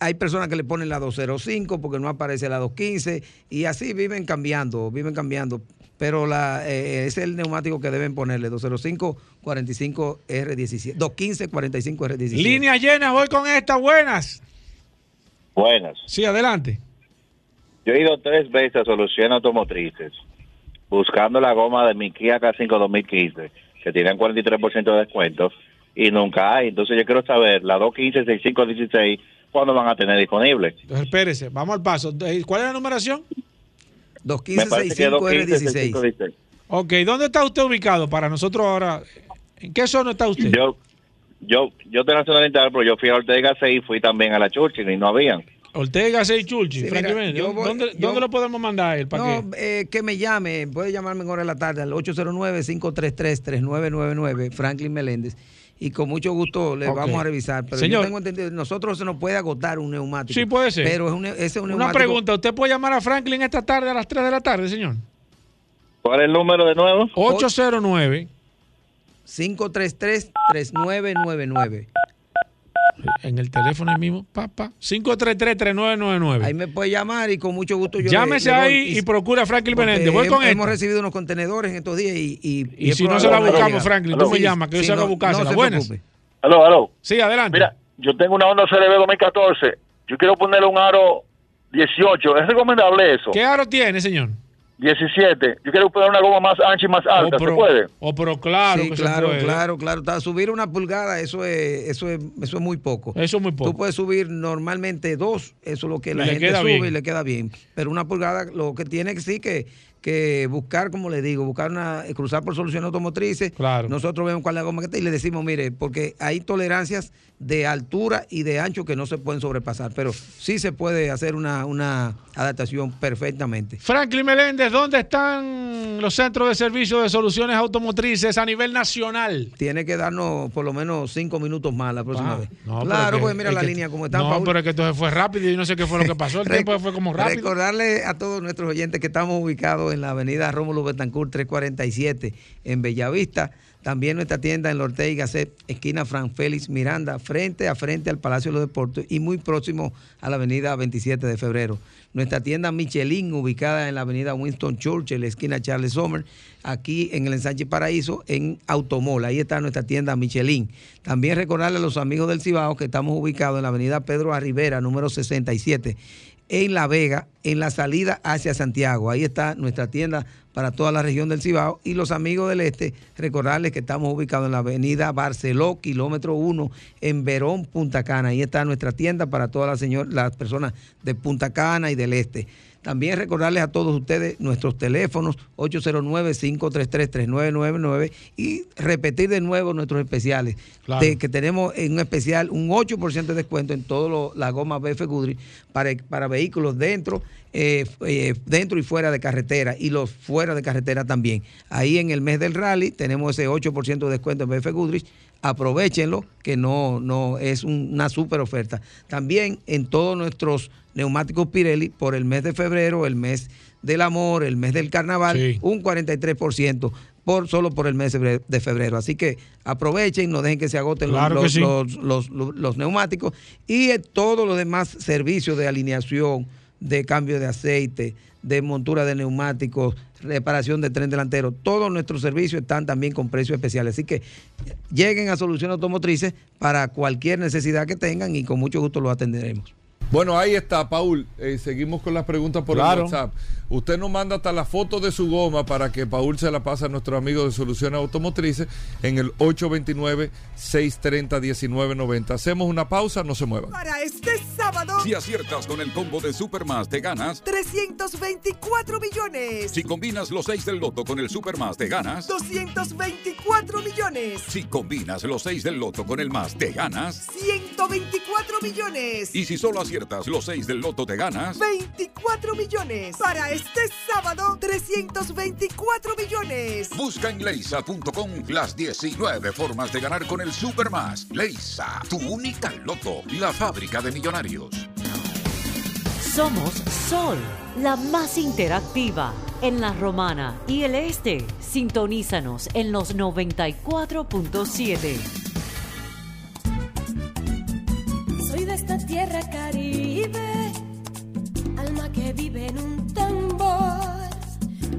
hay personas que le ponen la 205 porque no aparece la 215 y así viven cambiando, viven cambiando. Pero la, eh, es el neumático que deben ponerle, 205-45R17. 215-45R17. Línea llena, voy con esta. Buenas. Buenas. Sí, adelante. Yo he ido tres veces a Soluciones Automotrices buscando la goma de mi Kia K5 2015, que tienen 43% de descuento, y nunca hay. Entonces yo quiero saber, la 215, 65, 16, ¿cuándo van a tener disponible? Entonces, espérese, vamos al paso. Eh, ¿Cuál es la numeración? Me parece que 215, 65, 16. Ok, ¿dónde está usted ubicado para nosotros ahora? ¿En qué zona está usted? Yo, yo, yo de Nacional Integral, pero yo fui a Ortega 6 y fui también a la Churchill y no habían. Ortega 6 Chulchi, Sí, mira, voy- ¿Dónde, yo- dónde lo podemos mandar a él? ¿Para No, qué? eh, que me llame, puede llamarme en hora de la tarde al 809-533-3999, Franklin Meléndez. Y con mucho gusto le vamos a revisar. Pero Señor. yo tengo entendido, nosotros se nos puede agotar un neumático. Sí, puede ser. Pero es un, ese es un Una neumático. pregunta, ¿usted puede llamar a Franklin esta tarde a las 3 de la tarde, señor? ¿Cuál es el número de nuevo? 809 533-3999. En el teléfono ahí mismo, papá. 533-3999. Ahí me puede llamar y con mucho gusto yo Llámese le ahí y procura a Franklin Menéndez. Voy con hem- Hemos recibido unos contenedores en estos días y... Y, si no se la buscamos. Franklin, tú me llamas, que yo a no- buscársela. no se Buenas. Aló, aló. Sí, adelante. Mira, yo tengo una Honda CRB 2014. Yo quiero ponerle un aro 18. ¿Es recomendable eso? ¿Qué aro tiene, señor? 17. Yo quiero poner una goma más ancha y más alta. ¿Se pero- puede? Oh, pero claro Sí, que claro, se puede. claro, claro. Subir una pulgada, eso es, eso es, eso es muy poco. Eso es muy poco. Tú puedes subir normalmente dos, eso es lo que la le gente queda sube bien. y le queda bien. Pero una pulgada, lo que tiene que sí que, que buscar, como le digo, buscar una, cruzar por soluciones automotrices. Claro. Nosotros vemos cuál es la goma que está y le decimos, mire, porque hay tolerancias de altura y de ancho que no se pueden sobrepasar, pero sí se puede hacer una, una adaptación perfectamente. Franklin Meléndez, ¿dónde están los centros de servicio de soluciones automotrices a nivel nacional? Tiene que darnos por lo menos cinco minutos más la próxima Ah, vez. no, claro, que- pues mira la que- línea como está. No, Paul. pero es que entonces fue rápido y no sé qué fue lo que pasó. El tiempo fue como rápido. Recordarle a todos nuestros oyentes que estamos ubicados en la avenida Rómulo Betancourt 347 en Bellavista. También nuestra tienda en la Ortega y Gasset, esquina Fran Félix Miranda, frente a frente al Palacio de los Deportes y muy próximo a la avenida 27 de febrero. Nuestra tienda Michelin, ubicada en la avenida Winston Churchill, esquina Charles Sommer, aquí en el Ensanche Paraíso, en Automol. Ahí está nuestra tienda Michelin. También recordarle a los amigos del Cibao que estamos ubicados en la avenida Pedro. Rivera, número 67 en La Vega, en la salida hacia Santiago. Ahí está nuestra tienda para toda la región del Cibao. Y los amigos del Este, recordarles que estamos ubicados en la avenida Barceló, kilómetro 1, en Verón, Punta Cana. Ahí está nuestra tienda para todas las, las personas de Punta Cana y del Este. También recordarles a todos ustedes nuestros teléfonos 809-533-3999 y repetir de nuevo nuestros especiales. Claro. De que tenemos en un especial un 8% de descuento en todas las gomas BF Goodrich para, para vehículos dentro, eh, eh, dentro y fuera de carretera y los fuera de carretera también. Ahí en el mes del rally tenemos ese 8% de descuento en BF Goodrich. Aprovechenlo, que no, no es un- una super oferta. También en todos nuestros neumáticos Pirelli por el mes de febrero, el mes del amor, el mes del carnaval, Sí. un 43% por, solo por el mes de febre- de febrero. Así que aprovechen, no dejen que se agoten los- Claro que los, sí. los, los- los- los neumáticos y eh, todos los demás servicios de alineación, de cambio de aceite, de montura de neumáticos, reparación de tren delantero. Todos nuestros servicios están también con precios especiales. Así que lleguen a Soluciones Automotrices para cualquier necesidad que tengan y con mucho gusto los atenderemos. Bueno, ahí está, Paul. Eh, seguimos con las preguntas por Claro. el WhatsApp. Usted nos manda hasta la foto de su goma para que Paul se la pase a nuestro amigo de Soluciones Automotrices en el 829-630-1990. Hacemos una pausa, no se muevan. Para este sábado, Si aciertas con el combo de Supermas, te ganas. 324 millones. Si combinas los 6 del loto con el Supermas, te ganas. 224 millones. Si combinas los 6 del loto con el más, te ganas. 124 millones. Y si solo aciertas los 6 del loto, te ganas. 24 millones. Para este sábado, 324 millones. Busca en leisa.com las 19 formas de ganar con el Supermas. Leisa, tu única loto, la fábrica de millonarios. Somos Sol, la más interactiva en la Romana y el Este. Sintonízanos en los 94.7. Soy de esta tierra caribe,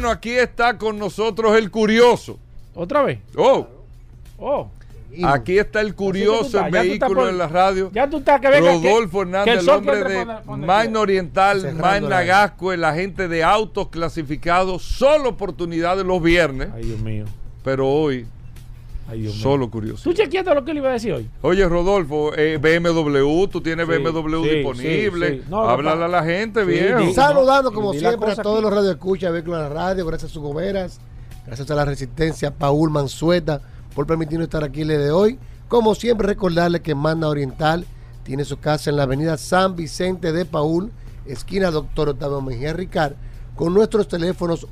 Bueno, aquí está con nosotros el curioso. ¿Otra vez? Oh. Oh. Aquí está el curioso en vehículo por- en la radio. Ya tú estás que venga. Rodolfo que Hernández, el hombre de Main. Oriental, Main la- Nagasco, el agente de autos clasificados, solo oportunidades los viernes. Ay, Dios mío. Pero hoy, Ay, Dios mío. solo curioso. ¿Tú chequeaste lo que le iba a decir hoy? Oye, Rodolfo, eh, BMW, tú tienes Sí, BMW sí, disponible. sí, sí. No, Háblale a la gente, Sí, viejo. Saludando como siempre a todos aquí. los radioescuchas Vehículos la Radio, gracias a sus goberas, gracias a la Resistencia, Paul Mansueta, por permitirnos estar aquí el día de hoy. Como siempre, recordarle que Manda Oriental tiene su casa en la avenida San Vicente de Paul, esquina Doctor Octavio Mejía Ricard, con nuestros teléfonos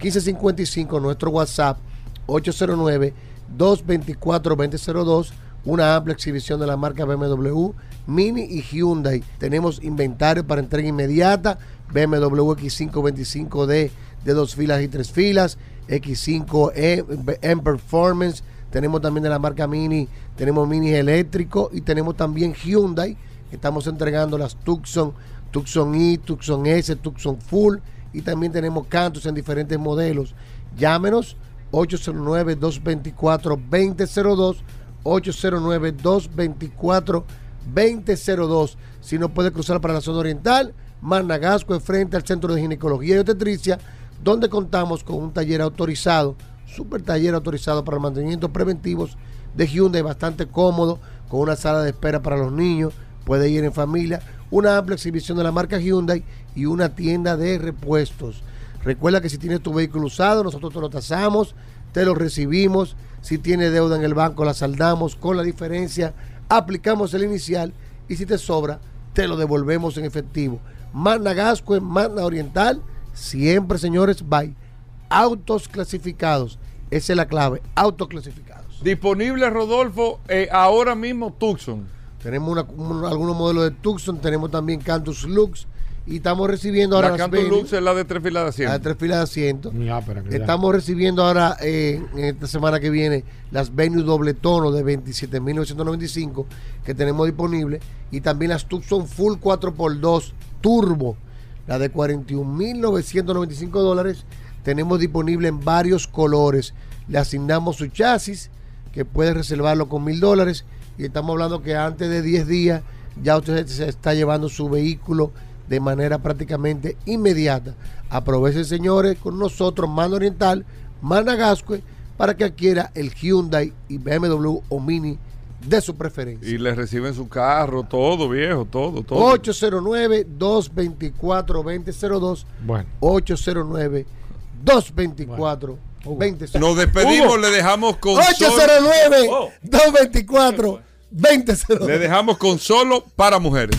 809-591-1555, nuestro WhatsApp 809-224-2002, una amplia exhibición de la marca BMW, Mini y Hyundai. Tenemos inventario para entrega inmediata, BMW X525D de dos filas y tres filas, X5E en Performance, tenemos también de la marca Mini, tenemos Mini eléctrico y tenemos también Hyundai. Estamos entregando las Tucson, Tucson E, Tucson S, Tucson Full y también tenemos Cantos en diferentes modelos. Llámenos 809-224-2002, 809-224-2002. Si no puede cruzar para la zona oriental, Managasco es frente al Centro de Ginecología y Obstetricia, donde contamos con un taller autorizado, super taller autorizado para el mantenimiento preventivos de Hyundai, bastante cómodo, con una sala de espera para los niños, puede ir en familia, una amplia exhibición de la marca Hyundai y una tienda de repuestos. Recuerda que si tienes tu vehículo usado, nosotros te lo tasamos, te lo recibimos. Si tiene deuda en el banco, la saldamos con la diferencia, aplicamos el inicial y si te sobra, te lo devolvemos en efectivo. Magna Gasco en Magna Oriental, siempre señores, bye. Autos clasificados, esa es la clave, autos clasificados. Disponible, Rodolfo, eh, ahora mismo Tucson. Tenemos una- un- algunos modelos de Tucson, tenemos también Cantus Lux y estamos recibiendo ahora La Venue, Lux es la de tres filas de la asiento. de tres filas de asiento. Que ya. Estamos recibiendo ahora, eh, en esta semana que viene, las Venue doble tono de 27.995 que tenemos disponibles y también las Tucson Full 4x2 Turbo, la de 41.995 dólares. Tenemos disponible en varios colores. Le asignamos su chasis, que puede reservarlo con mil dólares. Y estamos hablando que antes de 10 días ya usted se está llevando su vehículo de manera prácticamente inmediata. Aprovechen, señores, con nosotros, Mano Oriental, Managascue, para que adquiera el Hyundai y BMW o Mini de su preferencia. Y le reciben su carro, todo, viejo, todo, todo. 809-224-2002. Bueno. 809-224-2002. Nos despedimos, le dejamos con solo, 809-224-2002. le dejamos con solo para mujeres.